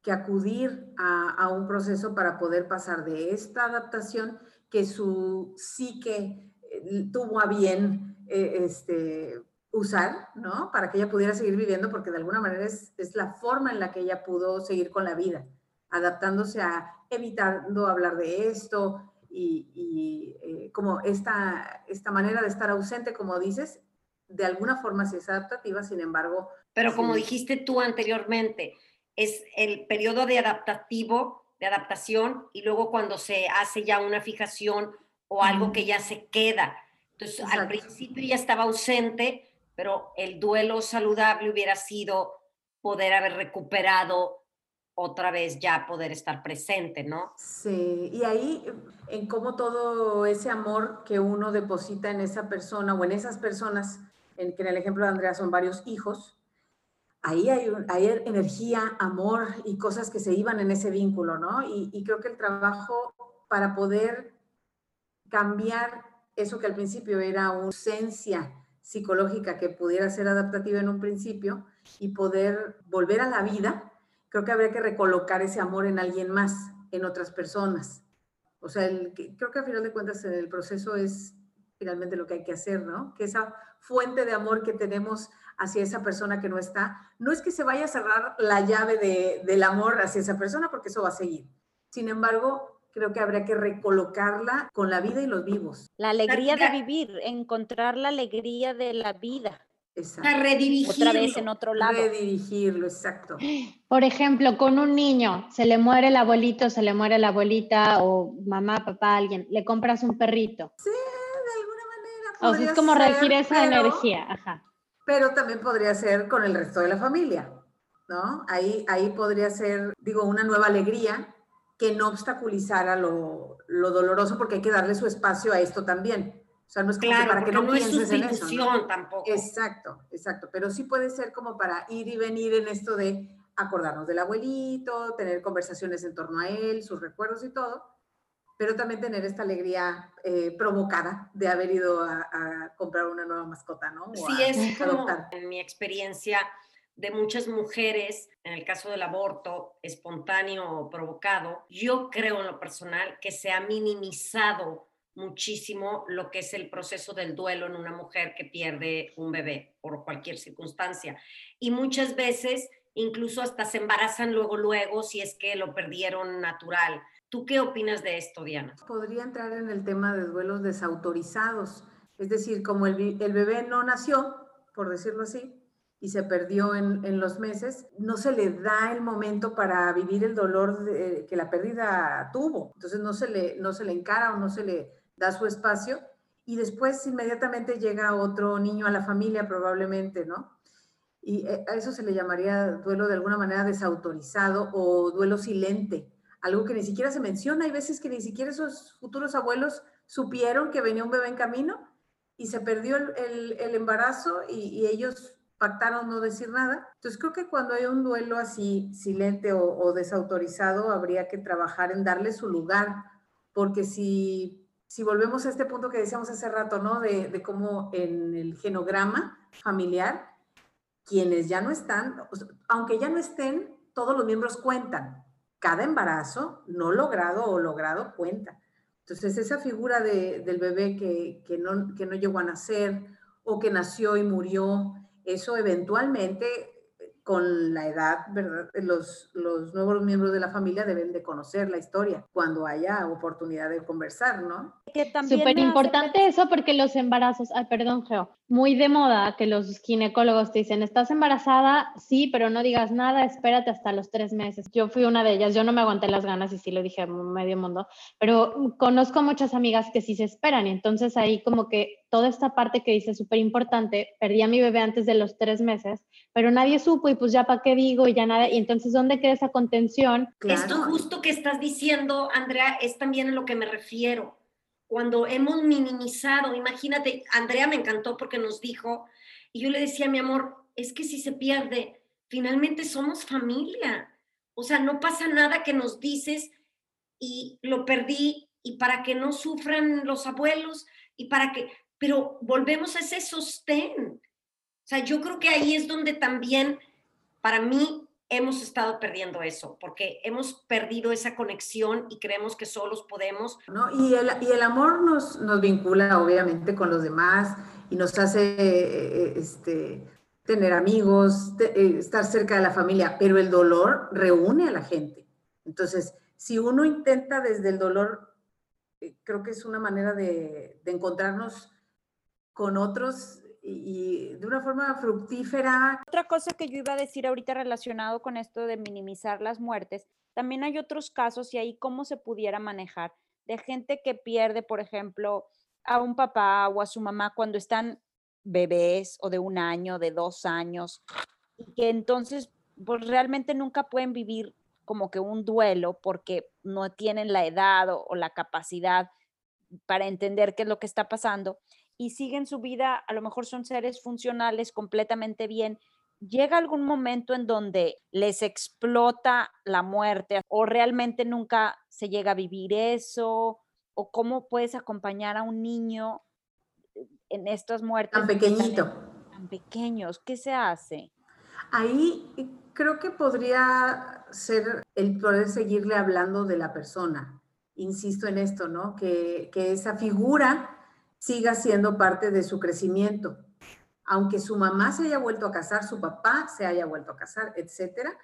que acudir a, un proceso para poder pasar de esta adaptación que su psique eh, tuvo a bien eh, este, usar, ¿no? Para que ella pudiera seguir viviendo, porque de alguna manera es, la forma en la que ella pudo seguir con la vida, adaptándose a evitando hablar de esto y, eh, como esta, esta manera de estar ausente, como dices, de alguna forma sí es adaptativa, sin embargo. Pero como dijiste tú anteriormente, es el periodo de adaptativo, de adaptación, y luego cuando se hace ya una fijación o algo que ya se queda. Entonces, al principio ya estaba ausente, pero el duelo saludable hubiera sido poder haber recuperado otra vez ya poder estar presente, ¿no? Sí, y ahí en cómo todo ese amor que uno deposita en esa persona o en esas personas, en que en el ejemplo de Andrea son varios hijos, ahí hay, hay, energía, amor y cosas que se iban en ese vínculo, ¿no? Y, creo que el trabajo para poder cambiar eso que al principio era una ausencia psicológica que pudiera ser adaptativa en un principio y poder volver a la vida, creo que habría que recolocar ese amor en alguien más, en otras personas. O sea, creo que al final de cuentas el proceso es finalmente lo que hay que hacer, ¿no? Que esa fuente de amor que tenemos hacia esa persona que no está, no es que se vaya a cerrar la llave de, del amor hacia esa persona, porque eso va a seguir. Sin embargo, creo que habría que recolocarla con la vida y los vivos. La alegría de vivir, encontrar la alegría de la vida. Exacto. A redirigirlo. Otra vez en otro lado. Redirigirlo, exacto. Por ejemplo, con un niño, se le muere el abuelito, se le muere la abuelita o mamá, papá, alguien, le compras un perrito. Sí. O sea, es como regir esa energía. Ajá pero también podría ser con el resto de la familia, ¿no? Ahí, ahí podría ser, digo, una nueva alegría que no obstaculizara lo, lo doloroso, porque hay que darle su espacio a esto también. O sea, no es como para que no, pienses en eso. ¿no? tampoco. Exacto, exacto. Pero sí puede ser como para ir y venir en esto de acordarnos del abuelito, tener conversaciones en torno a él, sus recuerdos y todo, pero también tener esta alegría eh, provocada de haber ido a, comprar una nueva mascota, ¿no? sí, es como en mi experiencia de muchas mujeres, en el caso del aborto espontáneo o provocado, yo creo en lo personal que se ha minimizado muchísimo lo que es el proceso del duelo en una mujer que pierde un bebé por cualquier circunstancia. Y muchas veces incluso hasta se embarazan luego, luego, si es que lo perdieron natural. ¿Tú qué opinas de esto, Diana? Podría entrar en el tema de duelos desautorizados, es decir, como el, bebé no nació, por decirlo así, y se perdió en, los meses, no se le da el momento para vivir el dolor que la pérdida tuvo. Entonces no se, le, no se le encara o no se le da su espacio y después inmediatamente llega otro niño a la familia probablemente, ¿no? Y eh, a eso se le llamaría duelo de alguna manera desautorizado o duelo silente algo que ni siquiera se menciona. Hay veces que ni siquiera esos futuros abuelos supieron que venía un bebé en camino y se perdió el, embarazo y, ellos pactaron no decir nada. Entonces creo que cuando hay un duelo así silente o, desautorizado, habría que trabajar en darle su lugar, porque si, si volvemos a este punto que decíamos hace rato, ¿no? De cómo en el genograma familiar, quienes ya no están, aunque ya no estén, todos los miembros cuentan. Cada embarazo no logrado o logrado cuenta. Entonces, esa figura de, del bebé que, que, no, que no llegó a nacer o que nació y murió, eso eventualmente con la edad, ¿verdad? Los, los nuevos miembros de la familia deben de conocer la historia cuando haya oportunidad de conversar, ¿no? Súper importante eso porque los embarazos, ay, perdón, Geo, muy de moda que los ginecólogos te dicen, ¿estás embarazada? Sí, pero no digas nada, espérate hasta los tres meses. Yo fui una de ellas, yo no me aguanté las ganas y sí lo dije a medio mundo, pero conozco muchas amigas que sí se esperan y entonces ahí como que toda esta parte que dice súper importante, perdí a mi bebé antes de los tres meses, pero nadie supo y pues ya para qué digo y ya nada, y entonces ¿dónde queda esa contención? Esto justo que estás diciendo, Andrea, es también a lo que me refiero cuando hemos minimizado, imagínate, Andrea me encantó porque nos dijo, y yo le decía, mi amor, es que si se pierde, finalmente somos familia. O sea, no pasa nada que nos dices y lo perdí y para que no sufran los abuelos y para que, pero volvemos a ese sostén. O sea, yo creo que ahí es donde también, para mí, hemos estado perdiendo eso, porque hemos perdido esa conexión y creemos que solos podemos. ¿No? Y, el, y el amor nos, nos vincula obviamente con los demás y nos hace eh, este, tener amigos, eh, estar cerca de la familia, pero el dolor reúne a la gente. Entonces, si uno intenta desde el dolor, eh, creo que es una manera de, de encontrarnos con otros y de una forma fructífera. Otra cosa que yo iba a decir ahorita relacionado con esto de minimizar las muertes, también hay otros casos y ahí cómo se pudiera manejar de gente que pierde, por ejemplo, a un papá o a su mamá cuando están bebés o de un año, de dos años, y que entonces pues realmente nunca pueden vivir como que un duelo porque no tienen la edad o, o la capacidad para entender qué es lo que está pasando y siguen su vida, a lo mejor son seres funcionales completamente bien, llega algún momento en donde les explota la muerte o realmente nunca se llega a vivir eso o cómo puedes acompañar a un niño en estas muertes tan pequeñito. tan, pequeños qué se hace ahí creo que podría ser el poder seguirle hablando de la persona. Insisto en esto no que, que esa figura siga siendo parte de su crecimiento. Aunque su mamá se haya vuelto a casar, su papá se haya vuelto a casar, etcétera,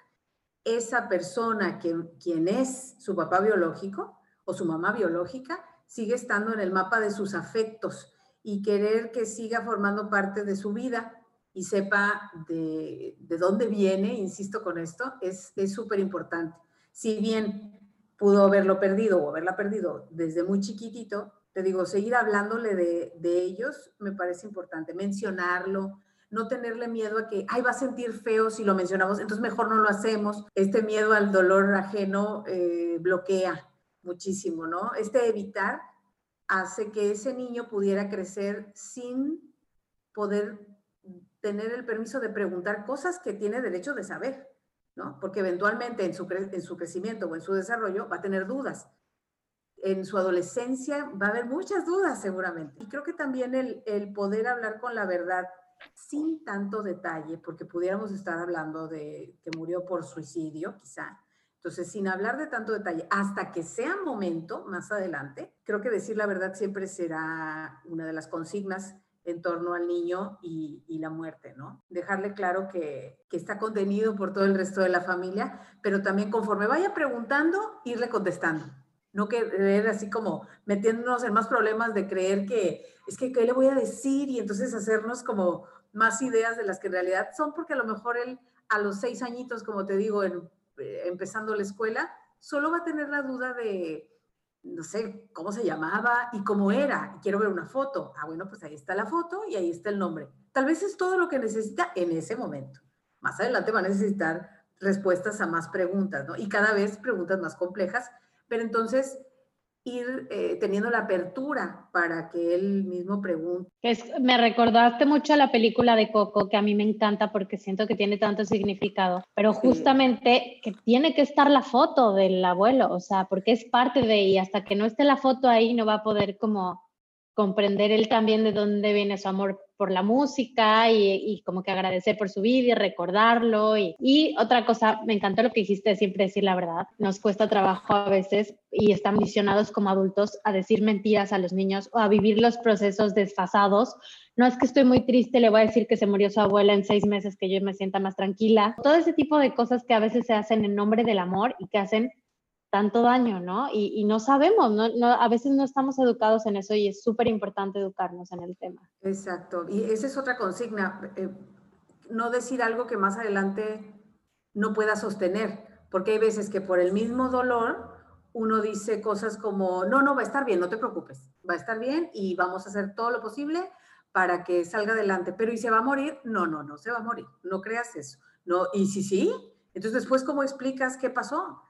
esa persona que, quien es su papá biológico o su mamá biológica sigue estando en el mapa de sus afectos y querer que siga formando parte de su vida y sepa de, de dónde viene, insisto con esto, es súper importante. Si bien pudo haberlo perdido o haberla perdido desde muy chiquitito, te digo, seguir hablándole de, ellos me parece importante, mencionarlo, no tenerle miedo a que, ay, va a sentir feo si lo mencionamos, entonces mejor no lo hacemos. Este miedo al dolor ajeno eh, bloquea muchísimo, ¿no? Este evitar hace que ese niño pudiera crecer sin poder tener el permiso de preguntar cosas que tiene derecho de saber, ¿no? Porque eventualmente en su crecimiento o en su desarrollo va a tener dudas en su adolescencia va a haber muchas dudas seguramente. Y creo que también el, poder hablar con la verdad sin tanto detalle, porque pudiéramos estar hablando de que murió por suicidio, quizá. Entonces, sin hablar de tanto detalle, hasta que sea momento, más adelante, creo que decir la verdad siempre será una de las consignas en torno al niño y, y, la muerte, ¿no? Dejarle claro que, que, está contenido por todo el resto de la familia, pero también conforme vaya preguntando, irle contestando no querer así como metiéndonos en más problemas de creer que es que qué le voy a decir y entonces hacernos como más ideas de las que en realidad son, porque a lo mejor él a los seis añitos, como te digo, en, eh, empezando la escuela, solo va a tener la duda de, no sé, cómo se llamaba y cómo era. Quiero ver una foto. Ah, bueno, pues ahí está la foto y ahí está el nombre. Tal vez es todo lo que necesita en ese momento. Más adelante va a necesitar respuestas a más preguntas, ¿no? Y cada vez preguntas más complejas pero entonces, ir eh, teniendo la apertura para que él mismo pregunte. Es, me recordaste mucho a la película de Coco, que a mí me encanta porque siento que tiene tanto significado, pero justamente que tiene que estar la foto del abuelo, o sea, porque es parte de, y hasta que no esté la foto ahí no va a poder como comprender él también de dónde viene su amor por la música y, como que agradecer por su vida y recordarlo. Y, otra cosa, me encantó lo que dijiste, siempre decir la verdad. Nos cuesta trabajo a veces y están visionados como adultos a decir mentiras a los niños o a vivir los procesos desfasados. No es que estoy muy triste, le voy a decir que se murió su abuela en seis meses, que yo me sienta más tranquila. Todo ese tipo de cosas que a veces se hacen en nombre del amor y que hacen tanto daño, ¿no? Y, no sabemos, ¿no? a veces no estamos educados en eso y es súper importante educarnos en el tema. Exacto, y esa es otra consigna, eh, no decir algo que más adelante no pueda sostener, porque hay veces que por el mismo dolor uno dice cosas como, no, no, va a estar bien, no te preocupes, va a estar bien y vamos a hacer todo lo posible para que salga adelante, pero ¿y se va a morir? No, no, no se va a morir, no creas eso. No, y si sí, entonces después, ¿cómo explicas qué pasó?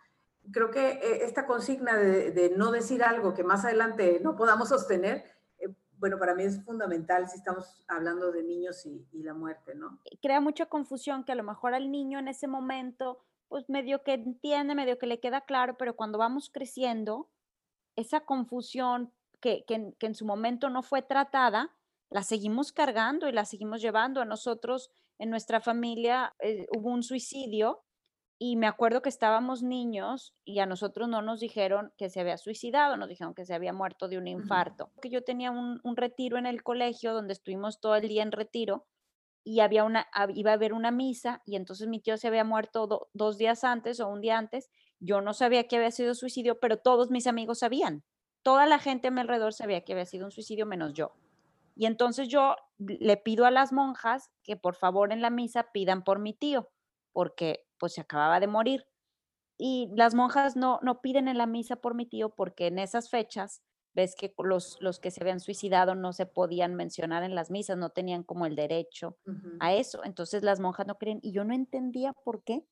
Creo que eh, esta consigna de, no decir algo que más adelante no podamos sostener, eh, bueno, para mí es fundamental si estamos hablando de niños y, la muerte, ¿no? Crea mucha confusión que a lo mejor al niño en ese momento, pues medio que entiende, medio que le queda claro, pero cuando vamos creciendo, esa confusión que, en su momento no fue tratada, la seguimos cargando y la seguimos llevando. A nosotros, en nuestra familia, eh, hubo un suicidio y me acuerdo que estábamos niños y a nosotros no nos dijeron que se había suicidado, nos dijeron que se había muerto de un infarto. Que yo tenía un, retiro en el colegio donde estuvimos todo el día en retiro y había una, iba a haber una misa y entonces mi tío se había muerto dos días antes o un día antes. Yo no sabía que había sido suicidio, pero todos mis amigos sabían. Toda la gente a mi alrededor sabía que había sido un suicidio menos yo. Y entonces yo le pido a las monjas que por favor en la misa pidan por mi tío, porque pues se acababa de morir. Y las monjas no, no piden en la misa por mi tío porque en esas fechas, ves que los, los que se habían suicidado no se podían mencionar en las misas, no tenían como el derecho a eso. Entonces las monjas no creen y yo no entendía por qué.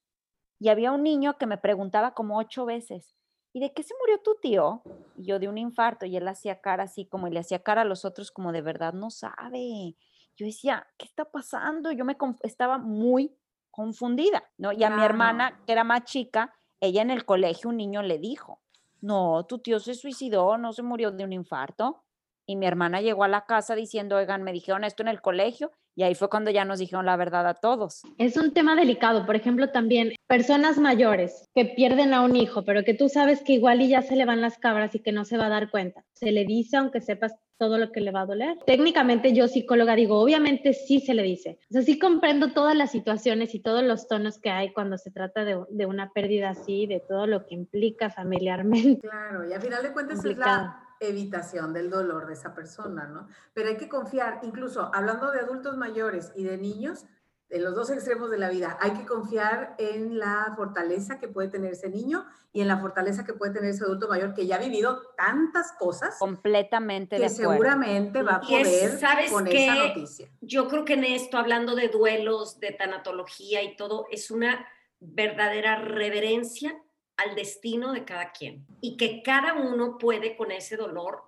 Y había un niño que me preguntaba como ocho veces, ¿y de qué se murió tu tío? Y yo de un infarto y él hacía cara así como y le hacía cara a los otros como de verdad no sabe. Yo decía, ¿qué está pasando? Yo me estaba muy confundida, ¿no? Y a mi hermana, que era más chica, ella en el colegio, un niño le dijo, no, tu tío se suicidó, no se murió de un infarto. Y mi hermana llegó a la casa diciendo, oigan, me dijeron esto en el colegio y ahí fue cuando ya nos dijeron la verdad a todos. Es un tema delicado, por ejemplo, también personas mayores que pierden a un hijo, pero que tú sabes que igual y ya se le van las cabras y que no se va a dar cuenta. Se le dice aunque sepas todo lo que le va a doler. Técnicamente yo psicóloga digo, obviamente sí se le dice. O sea, sí comprendo todas las situaciones y todos los tonos que hay cuando se trata de, de una pérdida así, de todo lo que implica familiarmente. Claro, y al final de cuentas es la evitación del dolor de esa persona, ¿no? Pero hay que confiar, incluso hablando de adultos mayores y de niños, en los dos extremos de la vida, hay que confiar en la fortaleza que puede tener ese niño y en la fortaleza que puede tener ese adulto mayor que ya ha vivido tantas cosas. Completamente que seguramente va a poder ¿sabes poner esa noticia. Yo creo que en esto, hablando de duelos, de tanatología y todo, es una verdadera reverencia al destino de cada quien y que cada uno puede con ese dolor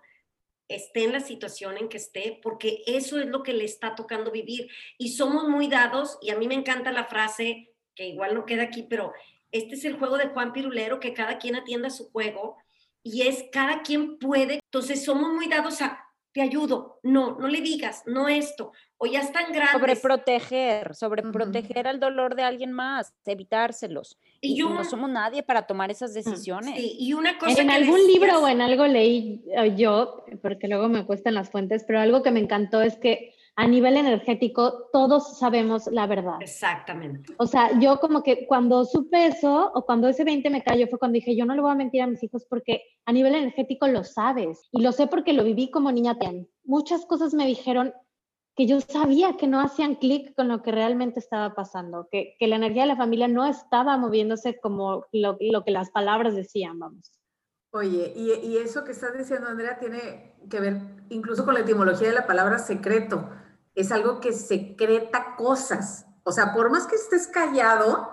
esté en la situación en que esté, porque eso es lo que le está tocando vivir. Y somos muy dados, y a mí me encanta la frase, que igual no queda aquí, pero este es el juego de Juan Pirulero, que cada quien atienda su juego, y es cada quien puede. Entonces somos muy dados a, te ayudo, no, no le digas, no esto, o ya están grandes. Sobreproteger, sobreproteger al dolor de alguien más, evitárselos. Y, no somos nadie para tomar esas decisiones. y una cosa en algún libro o en algo leí eh, yo, porque luego me cuestan las fuentes, pero algo que me encantó es que a nivel energético todos sabemos la verdad. Exactamente. O sea, yo como que cuando supe eso o cuando ese 20 me cayó fue cuando dije, yo no le voy a mentir a mis hijos porque a nivel energético lo sabes y lo sé porque lo viví como niña. Muchas cosas me dijeron que yo sabía que no hacían clic con lo que realmente estaba pasando, que, que, la energía de la familia no estaba moviéndose como lo, lo que las palabras decían, vamos. Oye, y, y, eso que estás diciendo, Andrea, tiene que ver incluso con la etimología de la palabra secreto. Es algo que secreta cosas. O sea, por más que estés callado,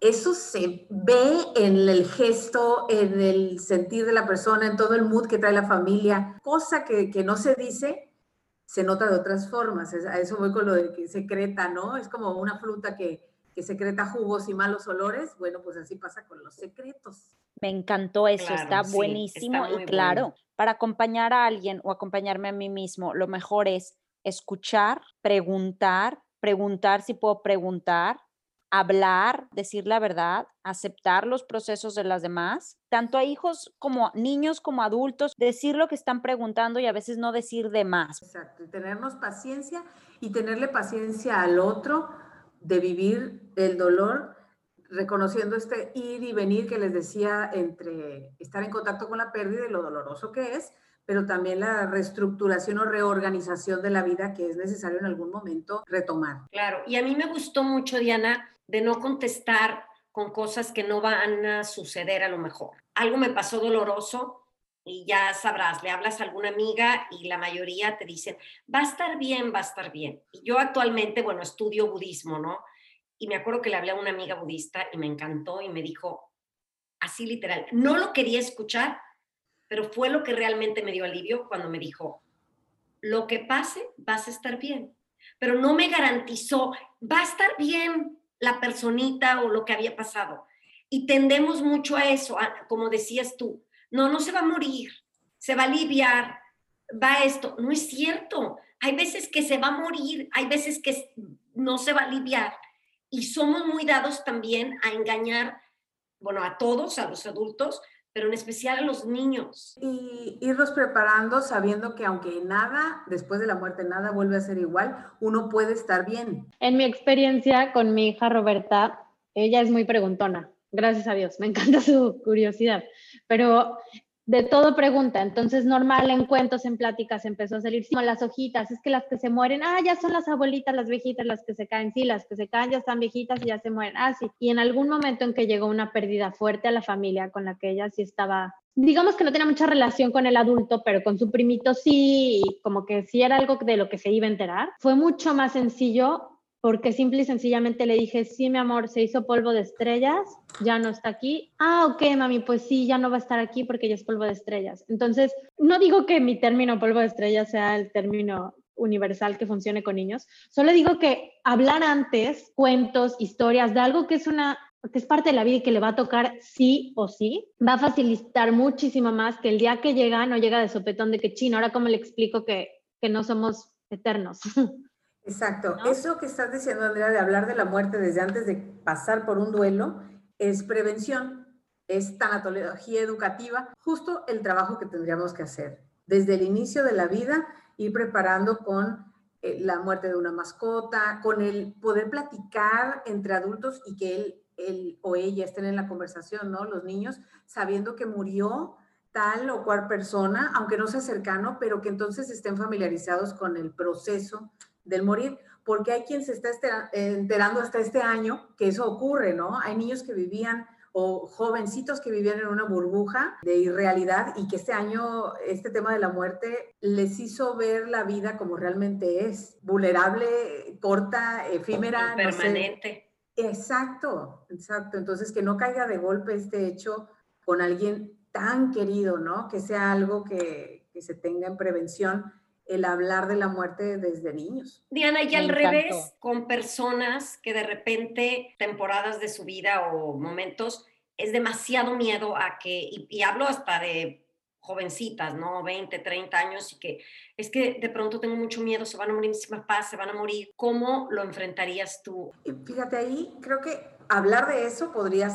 eso se ve en el gesto, en el sentir de la persona, en todo el mood que trae la familia, cosa que, que no se dice, se nota de otras formas. A eso voy con lo de que secreta, ¿no? Es como una fruta que, que secreta jugos y malos olores. Bueno, pues así pasa con los secretos. Me encantó eso, está buenísimo y claro, para acompañar a alguien o acompañarme a mí mismo, lo mejor es escuchar, preguntar, preguntar si puedo preguntar, hablar, decir la verdad, aceptar los procesos de las demás, tanto a hijos como niños como adultos, decir lo que están preguntando y a veces no decir de más. Exacto, tenernos paciencia y tenerle paciencia al otro de vivir el dolor, reconociendo este ir y venir que les decía entre estar en contacto con la pérdida y lo doloroso que es, pero también la reestructuración o reorganización de la vida que es necesario en algún momento retomar. Claro, y a mí me gustó mucho, Diana, de no contestar con cosas que no van a suceder a lo mejor. Algo me pasó doloroso y ya sabrás, le hablas a alguna amiga y la mayoría te dicen, va a estar bien, va a estar bien. Y yo actualmente, bueno, estudio budismo, ¿no? Y me acuerdo que le hablé a una amiga budista y me encantó y me dijo, así literal, no lo quería escuchar, pero fue lo que realmente me dio alivio cuando me dijo, lo que pase, vas a estar bien. Pero no me garantizó, va a estar bien, la personita o lo que había pasado. Y tendemos mucho a eso, como decías tú, no, no se va a morir, se va a aliviar, va esto. No es cierto. Hay veces que se va a morir, hay veces que no se va a aliviar. Y somos muy dados también a engañar, bueno, a todos, a los adultos, pero en especial a los niños. Y irlos preparando sabiendo que aunque nada, después de la muerte, nada vuelve a ser igual, uno puede estar bien. En mi experiencia con mi hija Roberta, ella es muy preguntona, gracias a Dios, me encanta su curiosidad, pero de todo pregunta. Entonces, normal en cuentos, en pláticas, empezó a salir como las hojitas. Es que las que se mueren, ah, ya son las abuelitas, las viejitas, las que se caen. Sí, las que se caen ya están viejitas y ya se mueren. Ah, sí. Y en algún momento en que llegó una pérdida fuerte a la familia con la que ella sí estaba, digamos que no tenía mucha relación con el adulto, pero con su primito sí, como que sí era algo de lo que se iba a enterar, fue mucho más sencillo porque simple y sencillamente le dije, sí, mi amor, se hizo polvo de estrellas, ya no está aquí. Ah, ok, mami, pues sí, ya no va a estar aquí porque ya es polvo de estrellas. Entonces, no digo que mi término polvo de estrellas sea el término universal que funcione con niños, solo digo que hablar antes cuentos, historias de algo que es una que es parte de la vida y que le va a tocar sí o sí, va a facilitar muchísimo más que el día que llega no llega de sopetón de que chino, ahora cómo le explico que, que no somos eternos. Exacto. Eso que estás diciendo, Andrea, de hablar de la muerte desde antes de pasar por un duelo, es prevención, es tanatología educativa, justo el trabajo que tendríamos que hacer. Desde el inicio de la vida, ir preparando con eh, la muerte de una mascota, con el poder platicar entre adultos y que él, él o ella estén en la conversación, ¿no? Los niños, sabiendo que murió tal o cual persona, aunque no sea cercano, pero que entonces estén familiarizados con el proceso del morir, porque hay quien se está enterando hasta este año que eso ocurre, ¿no? Hay niños que vivían o jovencitos que vivían en una burbuja de irrealidad y que este año este tema de la muerte les hizo ver la vida como realmente es, vulnerable, corta, efímera. Permanente. Exacto, exacto. Entonces, que no caiga de golpe este hecho con alguien tan querido, ¿no? Que sea algo que, que se tenga en prevención el hablar de la muerte desde niños. Diana, y al revés, con personas que de repente, temporadas de su vida o momentos, es demasiado miedo a que, y, hablo hasta de jovencitas, ¿no? 20, 30 años, y que es que de pronto tengo mucho miedo, se van a morir mis papás, se van a morir. ¿Cómo lo enfrentarías tú? Fíjate ahí, creo que hablar de eso podría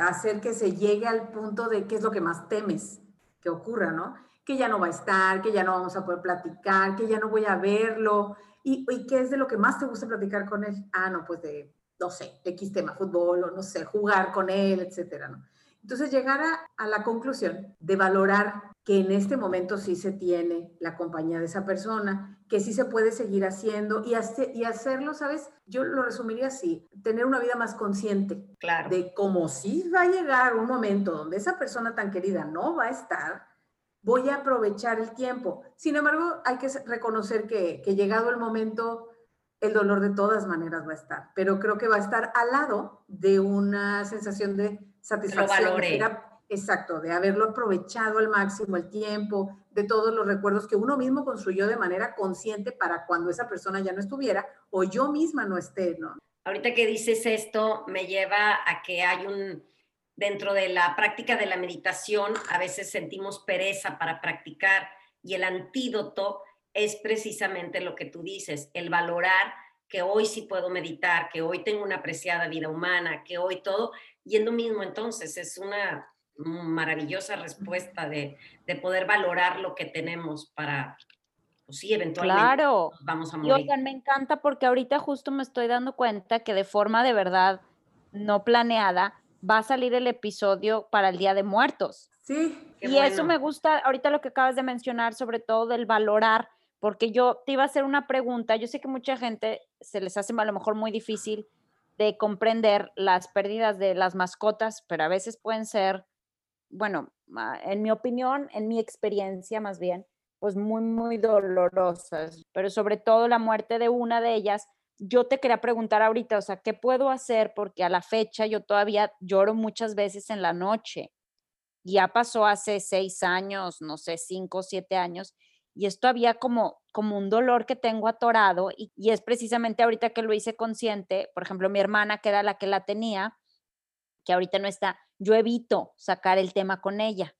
hacer que se llegue al punto de qué es lo que más temes que ocurra, ¿no? Que ya no va a estar, que ya no vamos a poder platicar, que ya no voy a verlo. ¿Y, y qué es de lo que más te gusta platicar con él? Ah, no, pues de, no sé, X tema, fútbol o no sé, jugar con él, etcétera, ¿no? Entonces, llegar a, a, la conclusión de valorar que en este momento sí se tiene la compañía de esa persona, que sí se puede seguir haciendo y, hace, y hacerlo, ¿sabes? Yo lo resumiría así, tener una vida más consciente claro. de cómo sí va a llegar un momento donde esa persona tan querida no va a estar, voy a aprovechar el tiempo. Sin embargo, hay que reconocer que, que llegado el momento, el dolor de todas maneras va a estar, pero creo que va a estar al lado de una sensación de satisfacción. exacto, de haberlo aprovechado al máximo el tiempo, de todos los recuerdos que uno mismo construyó de manera consciente para cuando esa persona ya no estuviera o yo misma no esté, ¿no? Ahorita que dices esto, me lleva a que hay un, dentro de la práctica de la meditación, a veces sentimos pereza para practicar y el antídoto es precisamente lo que tú dices, el valorar que hoy sí puedo meditar, que hoy tengo una apreciada vida humana, que hoy todo, y es lo mismo entonces, es una maravillosa respuesta de, de poder valorar lo que tenemos para, pues sí, eventualmente claro. vamos a morir. Y me encanta porque ahorita justo me estoy dando cuenta que de forma de verdad no planeada va a salir el episodio para el Día de Muertos. Sí. y eso me gusta ahorita lo que acabas de mencionar, sobre todo del valorar porque yo te iba a hacer una pregunta. Yo sé que mucha gente se les hace a lo mejor muy difícil de comprender las pérdidas de las mascotas, pero a veces pueden ser, bueno, en mi opinión, en mi experiencia más bien, pues muy, muy dolorosas, pero sobre todo la muerte de una de ellas. Yo te quería preguntar ahorita, o sea, ¿qué puedo hacer? Porque a la fecha yo todavía lloro muchas veces en la noche. Ya pasó hace seis años, no sé, cinco o siete años, y esto había como, como un dolor que tengo atorado y, es precisamente ahorita que lo hice consciente, por ejemplo, mi hermana, que era la que la tenía, que ahorita no está, yo evito sacar el tema con ella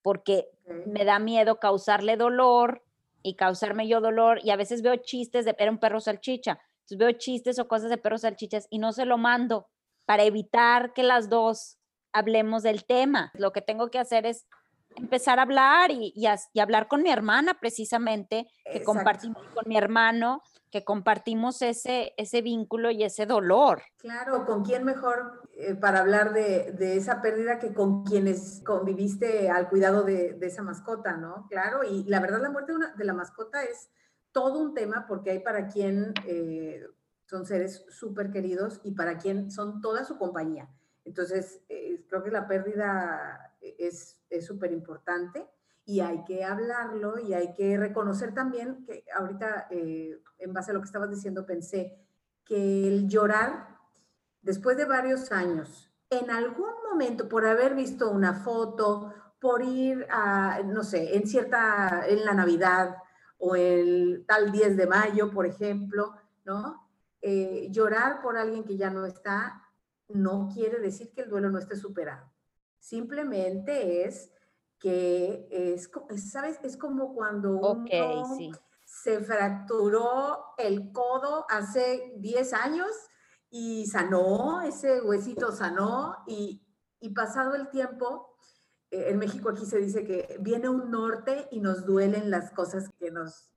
porque me da miedo causarle dolor y causarme yo dolor y a veces veo chistes de, era un perro salchicha, entonces veo chistes o cosas de perros salchichas y no se lo mando para evitar que las dos hablemos del tema. Lo que tengo que hacer es empezar a hablar y, y, hablar con mi hermana precisamente, que compartimos con mi hermano, que compartimos ese, ese vínculo y ese dolor. Claro, ¿con quién mejor eh, para hablar de, de, esa pérdida que con quienes conviviste al cuidado de, de, esa mascota, ¿no? Claro, y la verdad la muerte de, una, de la mascota es todo un tema porque hay para quien eh, son seres súper queridos y para quien son toda su compañía. Entonces, eh, creo que la pérdida es súper importante y hay que hablarlo y hay que reconocer también que ahorita, eh, en base a lo que estabas diciendo, pensé que el llorar, después de varios años, en algún momento, por haber visto una foto, por ir a, no sé, en cierta, en la Navidad o el tal 10 de mayo, por ejemplo, ¿no? Eh, llorar por alguien que ya no está no quiere decir que el duelo no esté superado. Simplemente es que es, ¿sabes? Es como cuando uno se fracturó el codo hace 10 años y sanó, ese huesito sanó y, pasado el tiempo, en México aquí se dice que viene un norte y nos duelen las cosas que nos,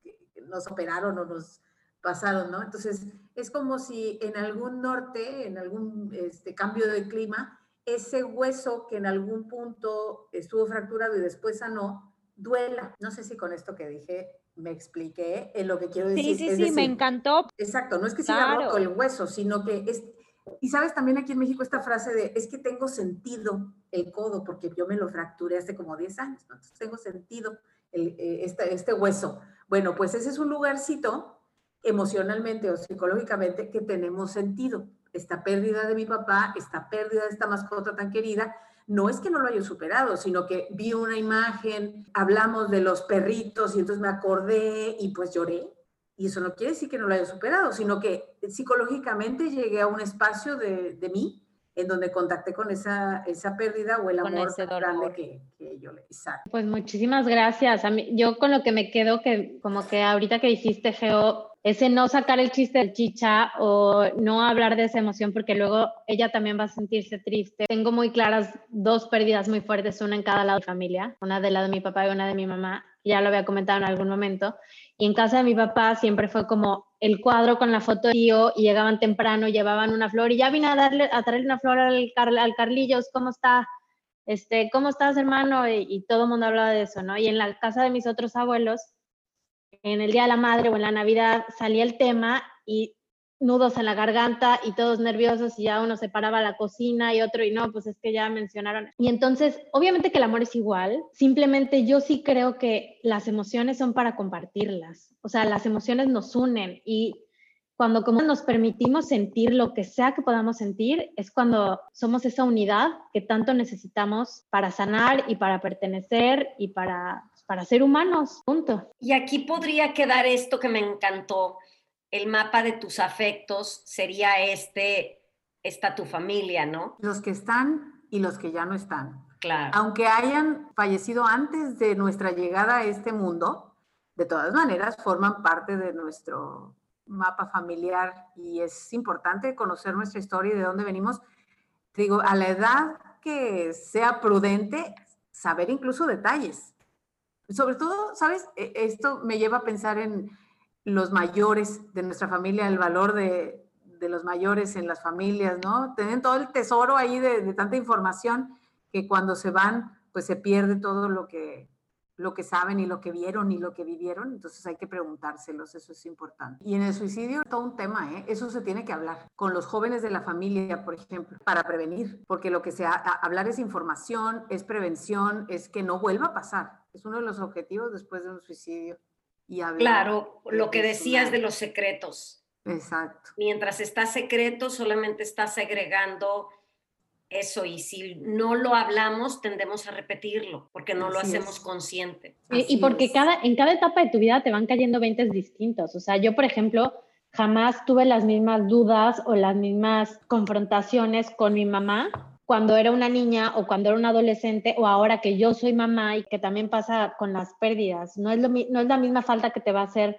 nos operaron o nos pasaron, ¿no? Entonces, es como si en algún norte, en algún este, cambio de clima, ese hueso que en algún punto estuvo fracturado y después sanó, duela. No sé si con esto que dije me expliqué en lo que quiero decir. Sí, sí, sí, me encantó. Exacto, no es que siga roto el hueso, sino que es... Y sabes también aquí en México esta frase de, es que tengo sentido el codo, porque yo me lo fracturé hace como 10 años, entonces tengo sentido el, este, este hueso. Bueno, pues ese es un lugarcito emocionalmente o psicológicamente que tenemos sentido esta pérdida de mi papá, esta pérdida de esta mascota tan querida, no es que no lo haya superado, sino que vi una imagen, hablamos de los perritos y entonces me acordé y pues lloré. Y eso no quiere decir que no lo haya superado, sino que psicológicamente llegué a un espacio de, de mí en donde contacté con esa, esa pérdida o el amor grande que, que, yo le hice. Pues muchísimas gracias. A mí, yo con lo que me quedo, que como que ahorita que hiciste, Geo, ese no sacar el chiste del chicha o no hablar de esa emoción porque luego ella también va a sentirse triste. Tengo muy claras dos pérdidas muy fuertes, una en cada lado de familia, una de la de mi papá y una de mi mamá, ya lo había comentado en algún momento. Y en casa de mi papá siempre fue como el cuadro con la foto de tío y llegaban temprano, llevaban una flor y ya vine a darle a traerle una flor al, al Carlillos, ¿cómo está? Este, ¿cómo estás, hermano? Y, y todo el mundo hablaba de eso, ¿no? Y en la casa de mis otros abuelos en el Día de la Madre o en la Navidad salía el tema y nudos en la garganta y todos nerviosos y ya uno se paraba la cocina y otro y no, pues es que ya mencionaron. Y entonces, obviamente que el amor es igual, simplemente yo sí creo que las emociones son para compartirlas, o sea, las emociones nos unen y cuando como nos permitimos sentir lo que sea que podamos sentir, es cuando somos esa unidad que tanto necesitamos para sanar y para pertenecer y para, para ser humanos, punto. Y aquí podría quedar esto que me encantó, el mapa de tus afectos sería este, está tu familia, ¿no? Los que están y los que ya no están. Claro. Aunque hayan fallecido antes de nuestra llegada a este mundo, de todas maneras forman parte de nuestro mapa familiar y es importante conocer nuestra historia y de dónde venimos. Te digo, a la edad que sea prudente, saber incluso detalles. Sobre todo, ¿sabes? E, esto me lleva a pensar en los mayores de nuestra familia, el valor de, de los mayores en las familias, ¿no? Tienen todo el tesoro ahí de, de tanta información que cuando se van, pues se pierde todo lo que, lo que saben y lo que vieron y lo que vivieron, entonces hay que preguntárselos, eso es importante. Y en el suicidio, todo un tema, ¿eh? eso se tiene que hablar con los jóvenes de la familia, por ejemplo, para prevenir, porque lo que se ha, hablar es información, es prevención, es que no vuelva a pasar. Es uno de los objetivos después de un suicidio. Y claro, lo que decías de los secretos. Exacto. Mientras está secreto, solamente está segregando eso y si no lo hablamos tendemos a repetirlo porque no lo hacemos consciente. Y, porque cada, en cada etapa de tu vida te van cayendo 20 distintos. O sea, yo, por ejemplo, jamás tuve las mismas dudas o las mismas confrontaciones con mi mamá cuando era una niña o cuando era un adolescente o ahora que yo soy mamá y que también pasa con las pérdidas. No es, lo, no es la misma falta que te va a hacer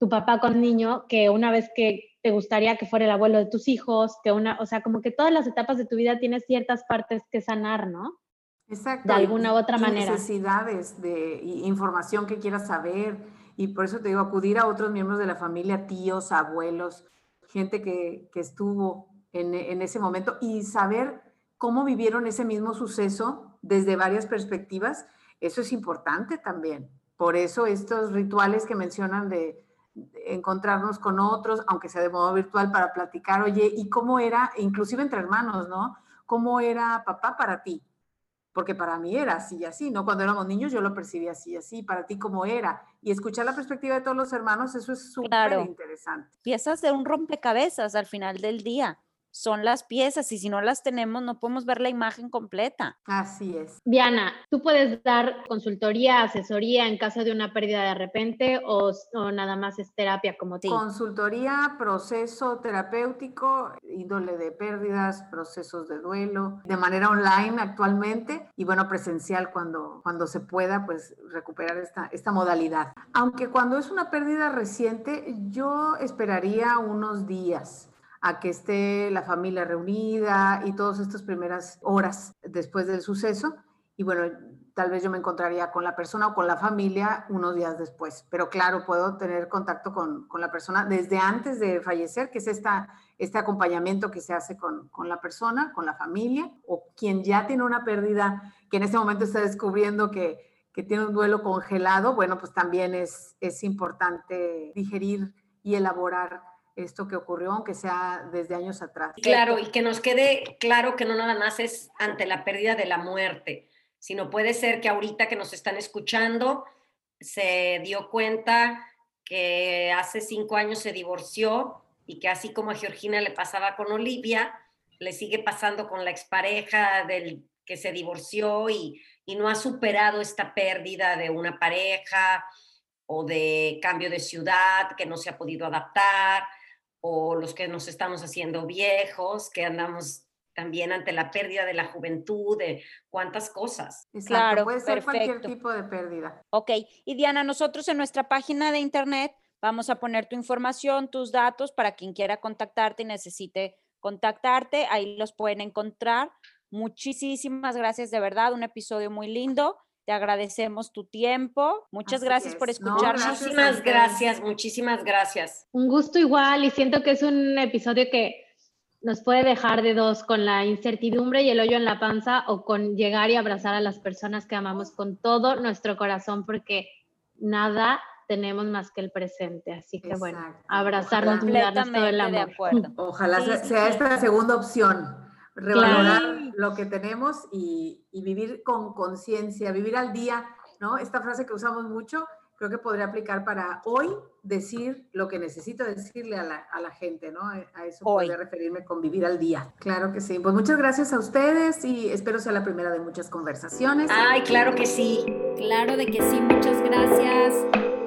tu papá con niño que una vez que te gustaría que fuera el abuelo de tus hijos, que una, o sea, como que todas las etapas de tu vida tienes ciertas partes que sanar, ¿no? Exacto. De alguna u otra manera. Necesidades de información que quieras saber. Y por eso te digo, acudir a otros miembros de la familia, tíos, abuelos, gente que, que estuvo en, en, ese momento y saber cómo vivieron ese mismo suceso desde varias perspectivas, eso es importante también. Por eso estos rituales que mencionan de, encontrarnos con otros, aunque sea de modo virtual, para platicar, oye, ¿y cómo era, inclusive entre hermanos, ¿no? ¿Cómo era papá para ti? Porque para mí era así y así, ¿no? Cuando éramos niños yo lo percibía así y así, para ti cómo era. Y escuchar la perspectiva de todos los hermanos, eso es súper interesante. Piezas de un rompecabezas al final del día son las piezas y si no las tenemos no podemos ver la imagen completa. Así es. Diana, ¿tú puedes dar consultoría, asesoría en caso de una pérdida de repente o, nada más es terapia como ti? Consultoría, proceso terapéutico, índole de pérdidas, procesos de duelo, de manera online actualmente y bueno, presencial cuando, cuando se pueda pues recuperar esta, esta modalidad. Aunque cuando es una pérdida reciente, yo esperaría unos días a que esté la familia reunida y todas estas primeras horas después del suceso. Y bueno, tal vez yo me encontraría con la persona o con la familia unos días después. Pero claro, puedo tener contacto con, la persona desde antes de fallecer, que es esta, este acompañamiento que se hace con, la persona, con la familia, o quien ya tiene una pérdida, que en este momento está descubriendo que, que tiene un duelo congelado, bueno, pues también es, es importante digerir y elaborar esto que ocurrió, aunque sea desde años atrás. Claro, y que nos quede claro que no nada más es ante la pérdida de la muerte, sino puede ser que ahorita que nos están escuchando se dio cuenta que hace cinco años se divorció y que así como a Georgina le pasaba con Olivia, le sigue pasando con la expareja del que se divorció y, y no ha superado esta pérdida de una pareja o de cambio de ciudad, que no se ha podido adaptar, o los que nos estamos haciendo viejos, que andamos también ante la pérdida de la juventud, de cuántas cosas. claro, puede ser cualquier tipo de pérdida. Ok, y Diana, nosotros en nuestra página de internet vamos a poner tu información, tus datos para quien quiera contactarte y necesite contactarte, ahí los pueden encontrar. Muchísimas gracias, de verdad, un episodio muy lindo. Te agradecemos tu tiempo. Muchas gracias por escucharnos. muchísimas gracias, muchísimas gracias. Un gusto igual y siento que es un episodio que nos puede dejar de dos con la incertidumbre y el hoyo en la panza o con llegar y abrazar a las personas que amamos con todo nuestro corazón porque nada tenemos más que el presente. Así que bueno, abrazarnos, y darnos todo el amor. Ojalá sea esta la segunda opción revalorar lo que tenemos y, vivir con conciencia, vivir al día, ¿no? Esta frase que usamos mucho, creo que podría aplicar para hoy decir lo que necesito decirle a la, gente, ¿no? A eso podría referirme con vivir al día. Claro que sí. Pues muchas gracias a ustedes y espero sea la primera de muchas conversaciones. Ay, claro que sí. Claro de que sí. Muchas gracias.